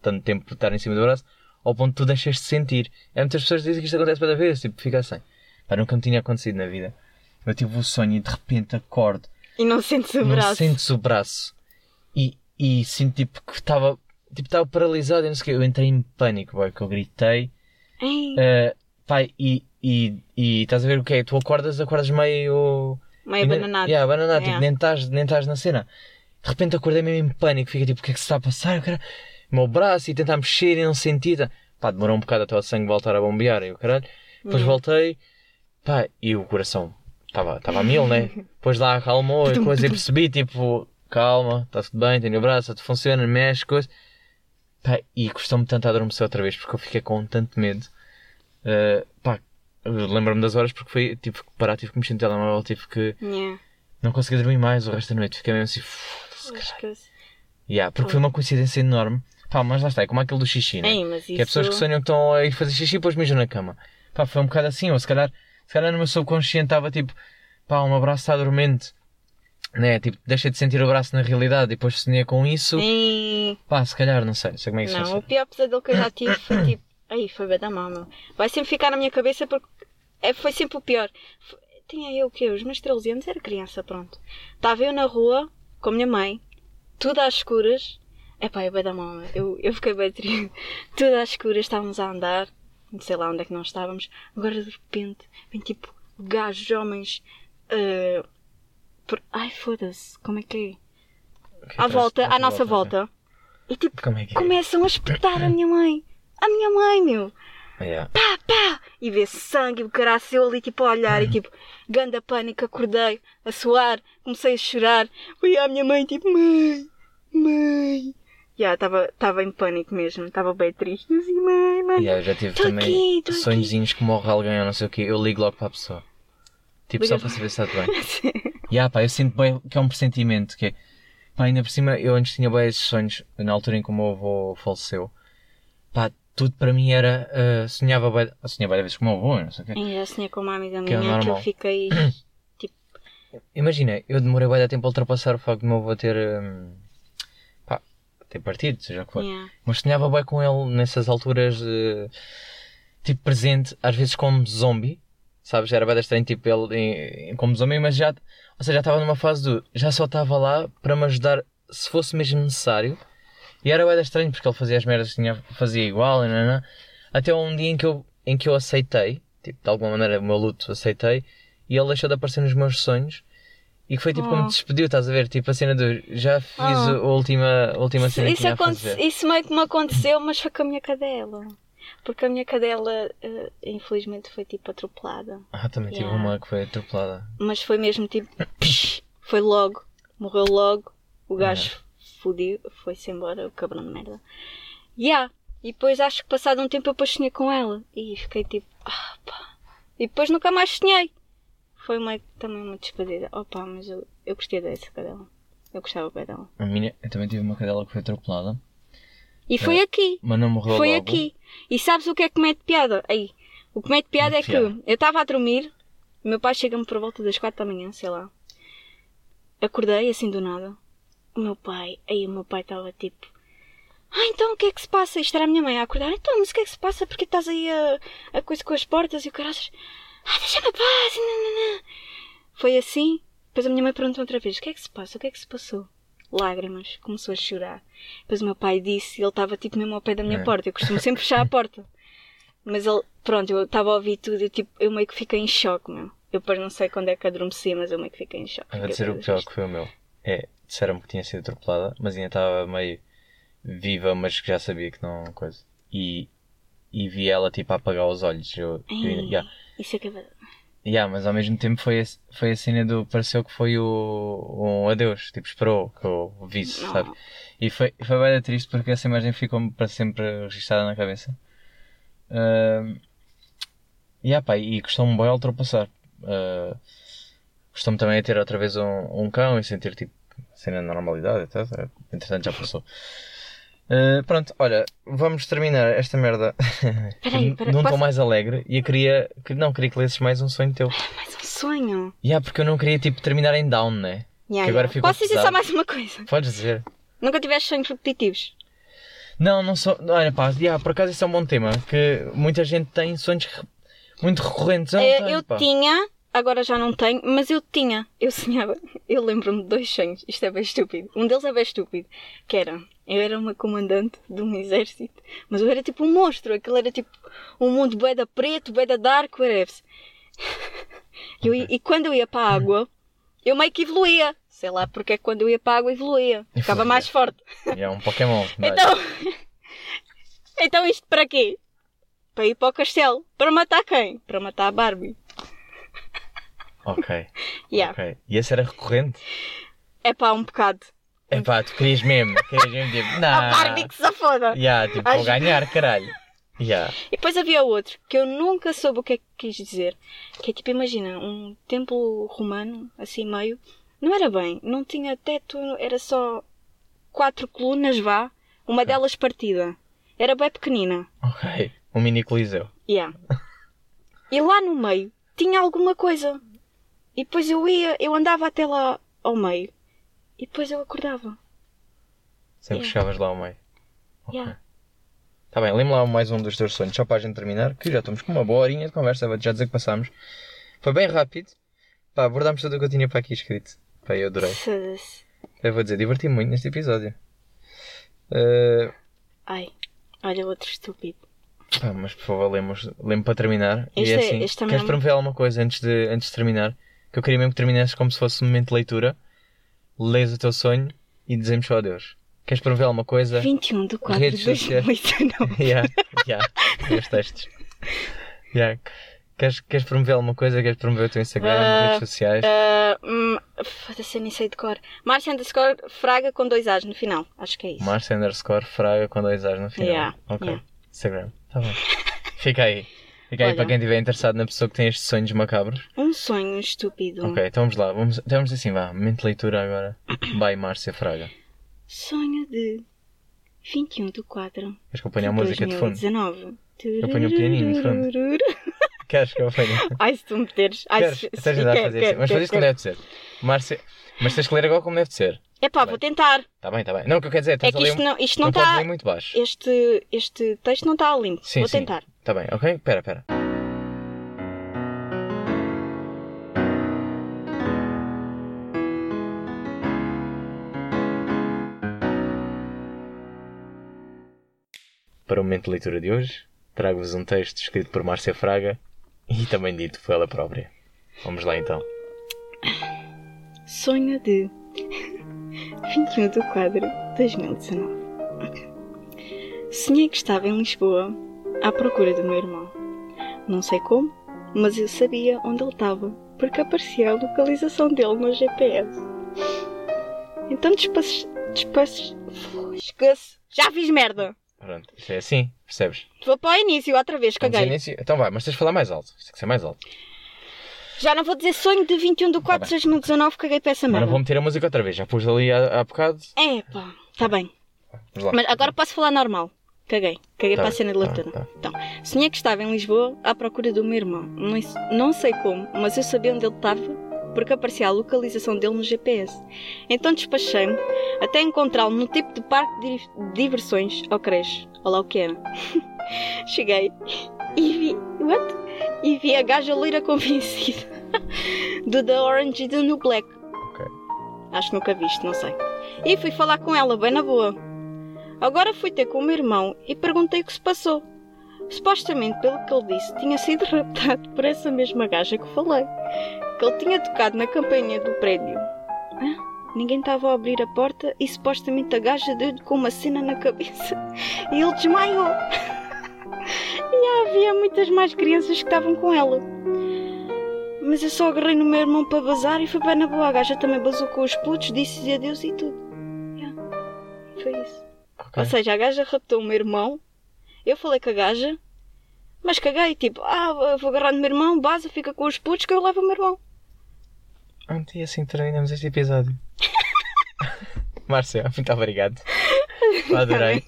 tanto tempo por estar em cima do braço, ao ponto que tu deixas de sentir. É muitas pessoas dizem que isto acontece cada vez, tipo, fica assim. Pá, nunca me tinha acontecido na vida. Eu tive o sonho e de repente acordo, e não sentes o não braço. sentes o braço e, e sinto tipo que estava tipo, estava paralisado e não sei o quê. Eu entrei em pânico, boy, que eu gritei. Ei, Uh, pai, e, e, e estás a ver o que é? Tu acordas, acordas meio. meio e nem- bananado. Yeah, tipo, Yeah. nem estás nem na cena. De repente acordei mesmo em pânico, fica tipo, o que é que se está a passar? Eu, cara, o meu braço e tentar mexer e não sentir. tá? Pá, demorou um bocado até o sangue voltar a bombear e o caralho. Depois Hum. voltei, pá, e o coração estava estava a mil, né? (laughs) Depois lá acalmou e coisa e percebi, tipo, calma, está tudo bem, tenho o braço, tudo funciona, mexe, coisa. Pá, e custou-me tanto a adormecer outra vez porque eu fiquei com tanto medo. Uh, pá, lembro-me das horas porque foi, tive que parar, tive que mexer no telemóvel, tive que. Yeah. Não consegui dormir mais o resto da noite, fiquei mesmo assim. Yeah, porque foi uma coincidência enorme. Pá, mas lá está, é como aquele do xixi, né? Ei, mas Que é pessoas que isso- sonham que estão a ir fazer xixi e depois mijam na cama. Pá, foi um bocado assim, ou se calhar, se calhar no meu subconsciente estava tipo, pá, o meu braço está dormente. Né? Tipo, deixa de sentir o braço na realidade e depois sonhei com isso. Ei, Pá, se calhar, não sei, não sei como é que isso Não, o pior pesadelo que eu já tive foi tipo. Ai, foi bem da mal, meu. Vai sempre ficar na minha cabeça porque é, foi sempre o pior. Foi- Tinha eu o quê? Os meus 13 anos era criança, pronto. Estava eu na rua com a minha mãe, tudo às escuras. É pá, é bem da mal, meu. eu, eu fiquei bem triste. (laughs) Tudo às escuras, estávamos a andar, não sei lá onde é que nós estávamos. Agora de repente, vem tipo gajos, homens. ah, por- Ai, foda-se, como é que é? Ok, À volta, à nossa né? volta. E tipo, é é? começam a espetar a minha mãe. A minha mãe, meu. Yeah. Pá, pá. E vê sangue, o caraço, eu ali tipo a olhar e tipo, ganda pânico, acordei, a suar, comecei a chorar. Fui à minha mãe tipo, mãe, mãe. Já, estava em pânico mesmo, estava bem triste. Eu assim, mãe, mãe. Yeah, eu já tive Tô também aqui, tô aqui. sonhozinhos que morre alguém ou não sei o quê. Eu ligo logo para a pessoa. Tipo, só para saber se está tudo bem. (laughs) yeah, pá, eu sinto bem que é um pressentimento. Que é, pá, ainda por cima, eu antes tinha bem esses sonhos, na altura em que o meu avô faleceu. Pá, tudo para mim era. ah, sonhava bem. Sonhava bem vezes com o meu avô, não sei o quê. E já sonhei com uma amiga Que é minha que eu fiquei. (coughs) Imagina, eu demorei bem tempo a ultrapassar o facto de meu avô ter. pá, ter partido, seja o que for. Yeah. Mas sonhava bem com ele nessas alturas, eh, tipo presente, às vezes como zombie, sabes? Era bem estranho, tipo ele em- em- como zombie, mas já, ou seja, já estava numa fase do, já só estava lá para me ajudar se fosse mesmo necessário. E era bem estranho porque ele fazia as merdas que fazia igual, e nanã. até um dia em que eu, em que eu aceitei, tipo, de alguma maneira o meu luto aceitei, e ele deixou de aparecer nos meus sonhos. E que foi tipo como Oh. me despediu, estás a ver? Tipo a cena do já fiz Oh. a última, a última Isso, cena que isso, a aconte- fazer. isso meio que me aconteceu, mas foi com a minha cadela. Porque a minha cadela, eh, infelizmente, foi tipo atropelada. Ah, também tive Yeah. uma que foi atropelada. Mas foi mesmo tipo. psh, foi logo. Morreu logo. O gajo fodiu. Foi-se embora, o cabrão de merda. Yeah. E depois acho que passado um tempo eu depois sonhei com ela. E fiquei tipo. Ah, pá. E depois nunca mais sonhei. Foi que também uma despedida. Opa, mas eu, eu gostei dessa cadela. Eu gostava bem dela. A minha, eu também tive uma cadela que foi atropelada, E foi aqui. mas não morreu Foi logo. aqui. E sabes o que é que mete piada? Aí. O que mete piada é que eu estava a dormir, meu pai chega-me por volta das quatro da manhã, sei lá. Acordei assim do nada. O meu pai, aí o meu pai estava tipo. Ah, então o que é que se passa? Isto era a minha mãe a acordar. Então, mas o que é que se passa? Porque estás aí a, a coisa com as portas e o caraças. Ah, deixa-me a paz. nananã." Foi assim. Depois a minha mãe perguntou outra vez: o que é que se passa? O que é que se passou? Lágrimas. Começou a chorar. Depois o meu pai disse, ele estava tipo mesmo ao pé da minha É. porta. Eu costumo sempre fechar a porta. Mas ele, pronto, eu estava a ouvir tudo e tipo, eu meio que fiquei em choque, meu. Eu depois não sei quando é que adormeci, mas eu meio que fiquei em choque. Eu vou dizer o pior que foi o meu. É, disseram-me que tinha sido atropelada, mas ainda estava meio viva, mas que já sabia que não coisa. E, e vi ela tipo a apagar os olhos. Eu, eu, yeah. Isso é que é. Yeah, mas ao mesmo tempo foi a, foi a cena do. Pareceu que foi o. um adeus, tipo, esperou que eu visse, Não. sabe? E foi, foi bem triste porque essa imagem ficou para sempre registada na cabeça. Uh, yeah, pá, e custou-me bem ultrapassar. Uh, custou-me também a ter outra vez um, um cão e sentir tipo cena de normalidade, etc. Entretanto já passou. Uh, pronto, olha, vamos terminar esta merda Peraí, (laughs) peraí, tom posso- mais alegre e eu queria que não queria que lesses mais um sonho teu. Mais um sonho. Yeah, porque eu não queria tipo terminar em down, né? Yeah, Que agora yeah. Posso dizer só mais uma coisa? Podes dizer. Nunca tiveste sonhos repetitivos? Não, não sou. Olha, pá, yeah, por acaso isso é um bom tema. Que muita gente tem sonhos re- muito recorrentes. Eu, não Eh, tenho, eu pá. tinha, agora já não tenho, mas eu tinha. Eu sonhava. (laughs) Eu lembro-me de dois sonhos. Isto é bem estúpido. Um deles é bem estúpido. Que era. Eu era uma comandante de um exército. Mas eu era tipo um monstro. Aquilo era tipo um mundo bué da preto, bué da dark, whatever. (laughs) Eu e quando eu ia para a água, eu meio que evoluía. Sei lá porque é que quando eu ia para a água evoluía. Ficava mais forte. (laughs) É um Pokémon. (laughs) é? Então. então isto para quê? Para ir para o castelo. Para matar quem? Para matar a Barbie. Ok. Yeah. ok. E esse era recorrente? É pá, um bocado. Epá, tu querias mesmo. Querias mesmo tipo. (laughs) A Nah. Barbie que se foda. Yeah, tipo, vou Acho- ganhar, caralho. Yeah. E depois havia outro que eu nunca soube o que é que quis dizer. Que é tipo, imagina, um templo romano, assim meio. Não era bem, não tinha teto, era só quatro colunas, vá. Uma delas partida. Era bem pequenina. Ok. Um mini coliseu. Yeah. E lá no meio tinha alguma coisa. E depois eu ia, eu andava até lá ao meio. E depois eu acordava. Sempre Yeah. chegavas lá ao meio. Ok. Yeah. Tá bem, lembra lá mais um dos teus sonhos, só para a gente terminar, que já estamos com uma boa horinha de conversa, vou-te já dizer que passámos. Foi bem rápido. Pá, abordámos tudo o que eu tinha para aqui escrito. Pá, eu adorei. Foda-se. Eu vou dizer, diverti-me muito neste episódio. Eh, Ai, olha outro estúpido. pá, mas por favor, lemos, lembro para terminar. Este e é é- assim, também queres é um- promover alguma coisa antes de, antes de terminar? Que eu queria mesmo que terminasses como se fosse um momento de leitura. Lês o teu sonho e dizemos só adeus. Queres promover alguma coisa? 21 de 4 Redes de sociais. 2019. (laughs) (laughs) yeah, yeah, os textos. Yeah. Queres, queres promover alguma coisa? Queres promover o teu Instagram, Ah, redes sociais? Ah, hum, Foda-se, nem sei de cor. Márcia underscore Fraga com dois As no final. Acho que é isso. Marcia underscore Fraga com dois A's no final. Yeah, ok. yeah. Instagram. Tá bem. Fica aí. Fica aí Olha. para quem estiver interessado na pessoa que tem estes sonhos macabros. Um sonho estúpido. Ok, então vamos lá. Vamos, então vamos assim, vá. Momento de leitura agora. By Márcia Fraga. Sonho de 21 de 4 Queres que eu ponha a música de fundo? 2019. Eu ponho um pianinho de fundo. (laughs) Queres que eu ponha? Ai, se tu meteres. Ai, Queres? se- Estás se- a tentar quero, fazer assim. Mas quero, faz isso como deve ser. Márcia. Mas tens que ler agora como deve ser. Epá, Bem. vou tentar. Tá bem, tá bem. Não, o que eu quero dizer, É estás que isto um- não, isto não não está. ler muito baixo. Este, este texto não está limpo. Sim, vou sim. tentar. Tá bem, ok? Espera, espera. Para o momento de leitura de hoje, trago-vos um texto escrito por Márcia Fraga e também dito por ela própria. Vamos lá então. Sonho de 21 de quadro 2019. Sonhei que estava em Lisboa à procura do meu irmão. Não sei como, mas eu sabia onde ele estava, porque aparecia a localização dele no GPS. Então despace. despace. Esquece. Já fiz merda! Pronto, isto é assim, percebes? Vou para o início outra vez, caguei. início. Então vai, mas tens de falar mais alto. Isto tem que ser mais alto. Já não vou dizer sonho de 21 de 4 de 2019, caguei para essa Agora merda. vou meter a música outra vez. Já pus ali há, há bocado. É pá, tá bem. Mas agora posso falar normal. Caguei. Caguei Tá para a cena de tá leitura. bem, tá. Então, sonhei que estava em Lisboa à procura do meu irmão. Não, não sei como, mas eu sabia onde ele estava porque aparecia a localização dele no GPS. Então despachei-me até encontrá-lo no tipo de parque de di- diversões ao creche. Olha lá o que era. (laughs) Cheguei e vi. What? E vi a gaja loira (laughs) convencida do The Orange e do New Black. Ok. Acho que nunca viste, não sei. E fui falar com ela, bem na boa. Agora fui ter com o meu irmão e perguntei o que se passou. Supostamente, pelo que ele disse, tinha sido (laughs) raptado por essa mesma gaja que falei. Que ele tinha tocado na campainha do prédio. Hã? Ninguém estava a abrir a porta e supostamente a gaja deu-lhe com uma cena na cabeça (laughs) e ele desmaiou. E havia muitas mais crianças que estavam com ela. Mas eu só agarrei no meu irmão para bazar e foi bem na boa. A gaja também basou com os putos, disse adeus e tudo. Yeah. Foi isso. Ok. Ou seja, a gaja raptou o meu irmão, eu falei com a gaja, mas caguei, tipo, ah, vou agarrar no meu irmão, baza, fica com os putos que eu levo o meu irmão. Pronto, e assim terminamos este episódio. (laughs) Márcia, muito obrigado. (laughs) Pá, adorei.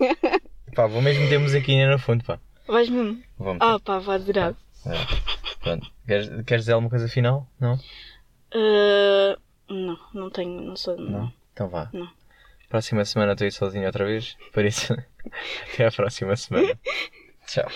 Pá, vou mesmo ter musiquinha no fundo, pá. Vais mesmo? Meter. Ah, pá, vou adorar. É. Pronto. Queres, queres dizer alguma coisa final? Não? Ah, não, não tenho, não sou. Não? Então vá. Não. Próxima semana estou aí sozinho outra vez. Por isso, (laughs) até à próxima semana. (laughs) Tchau.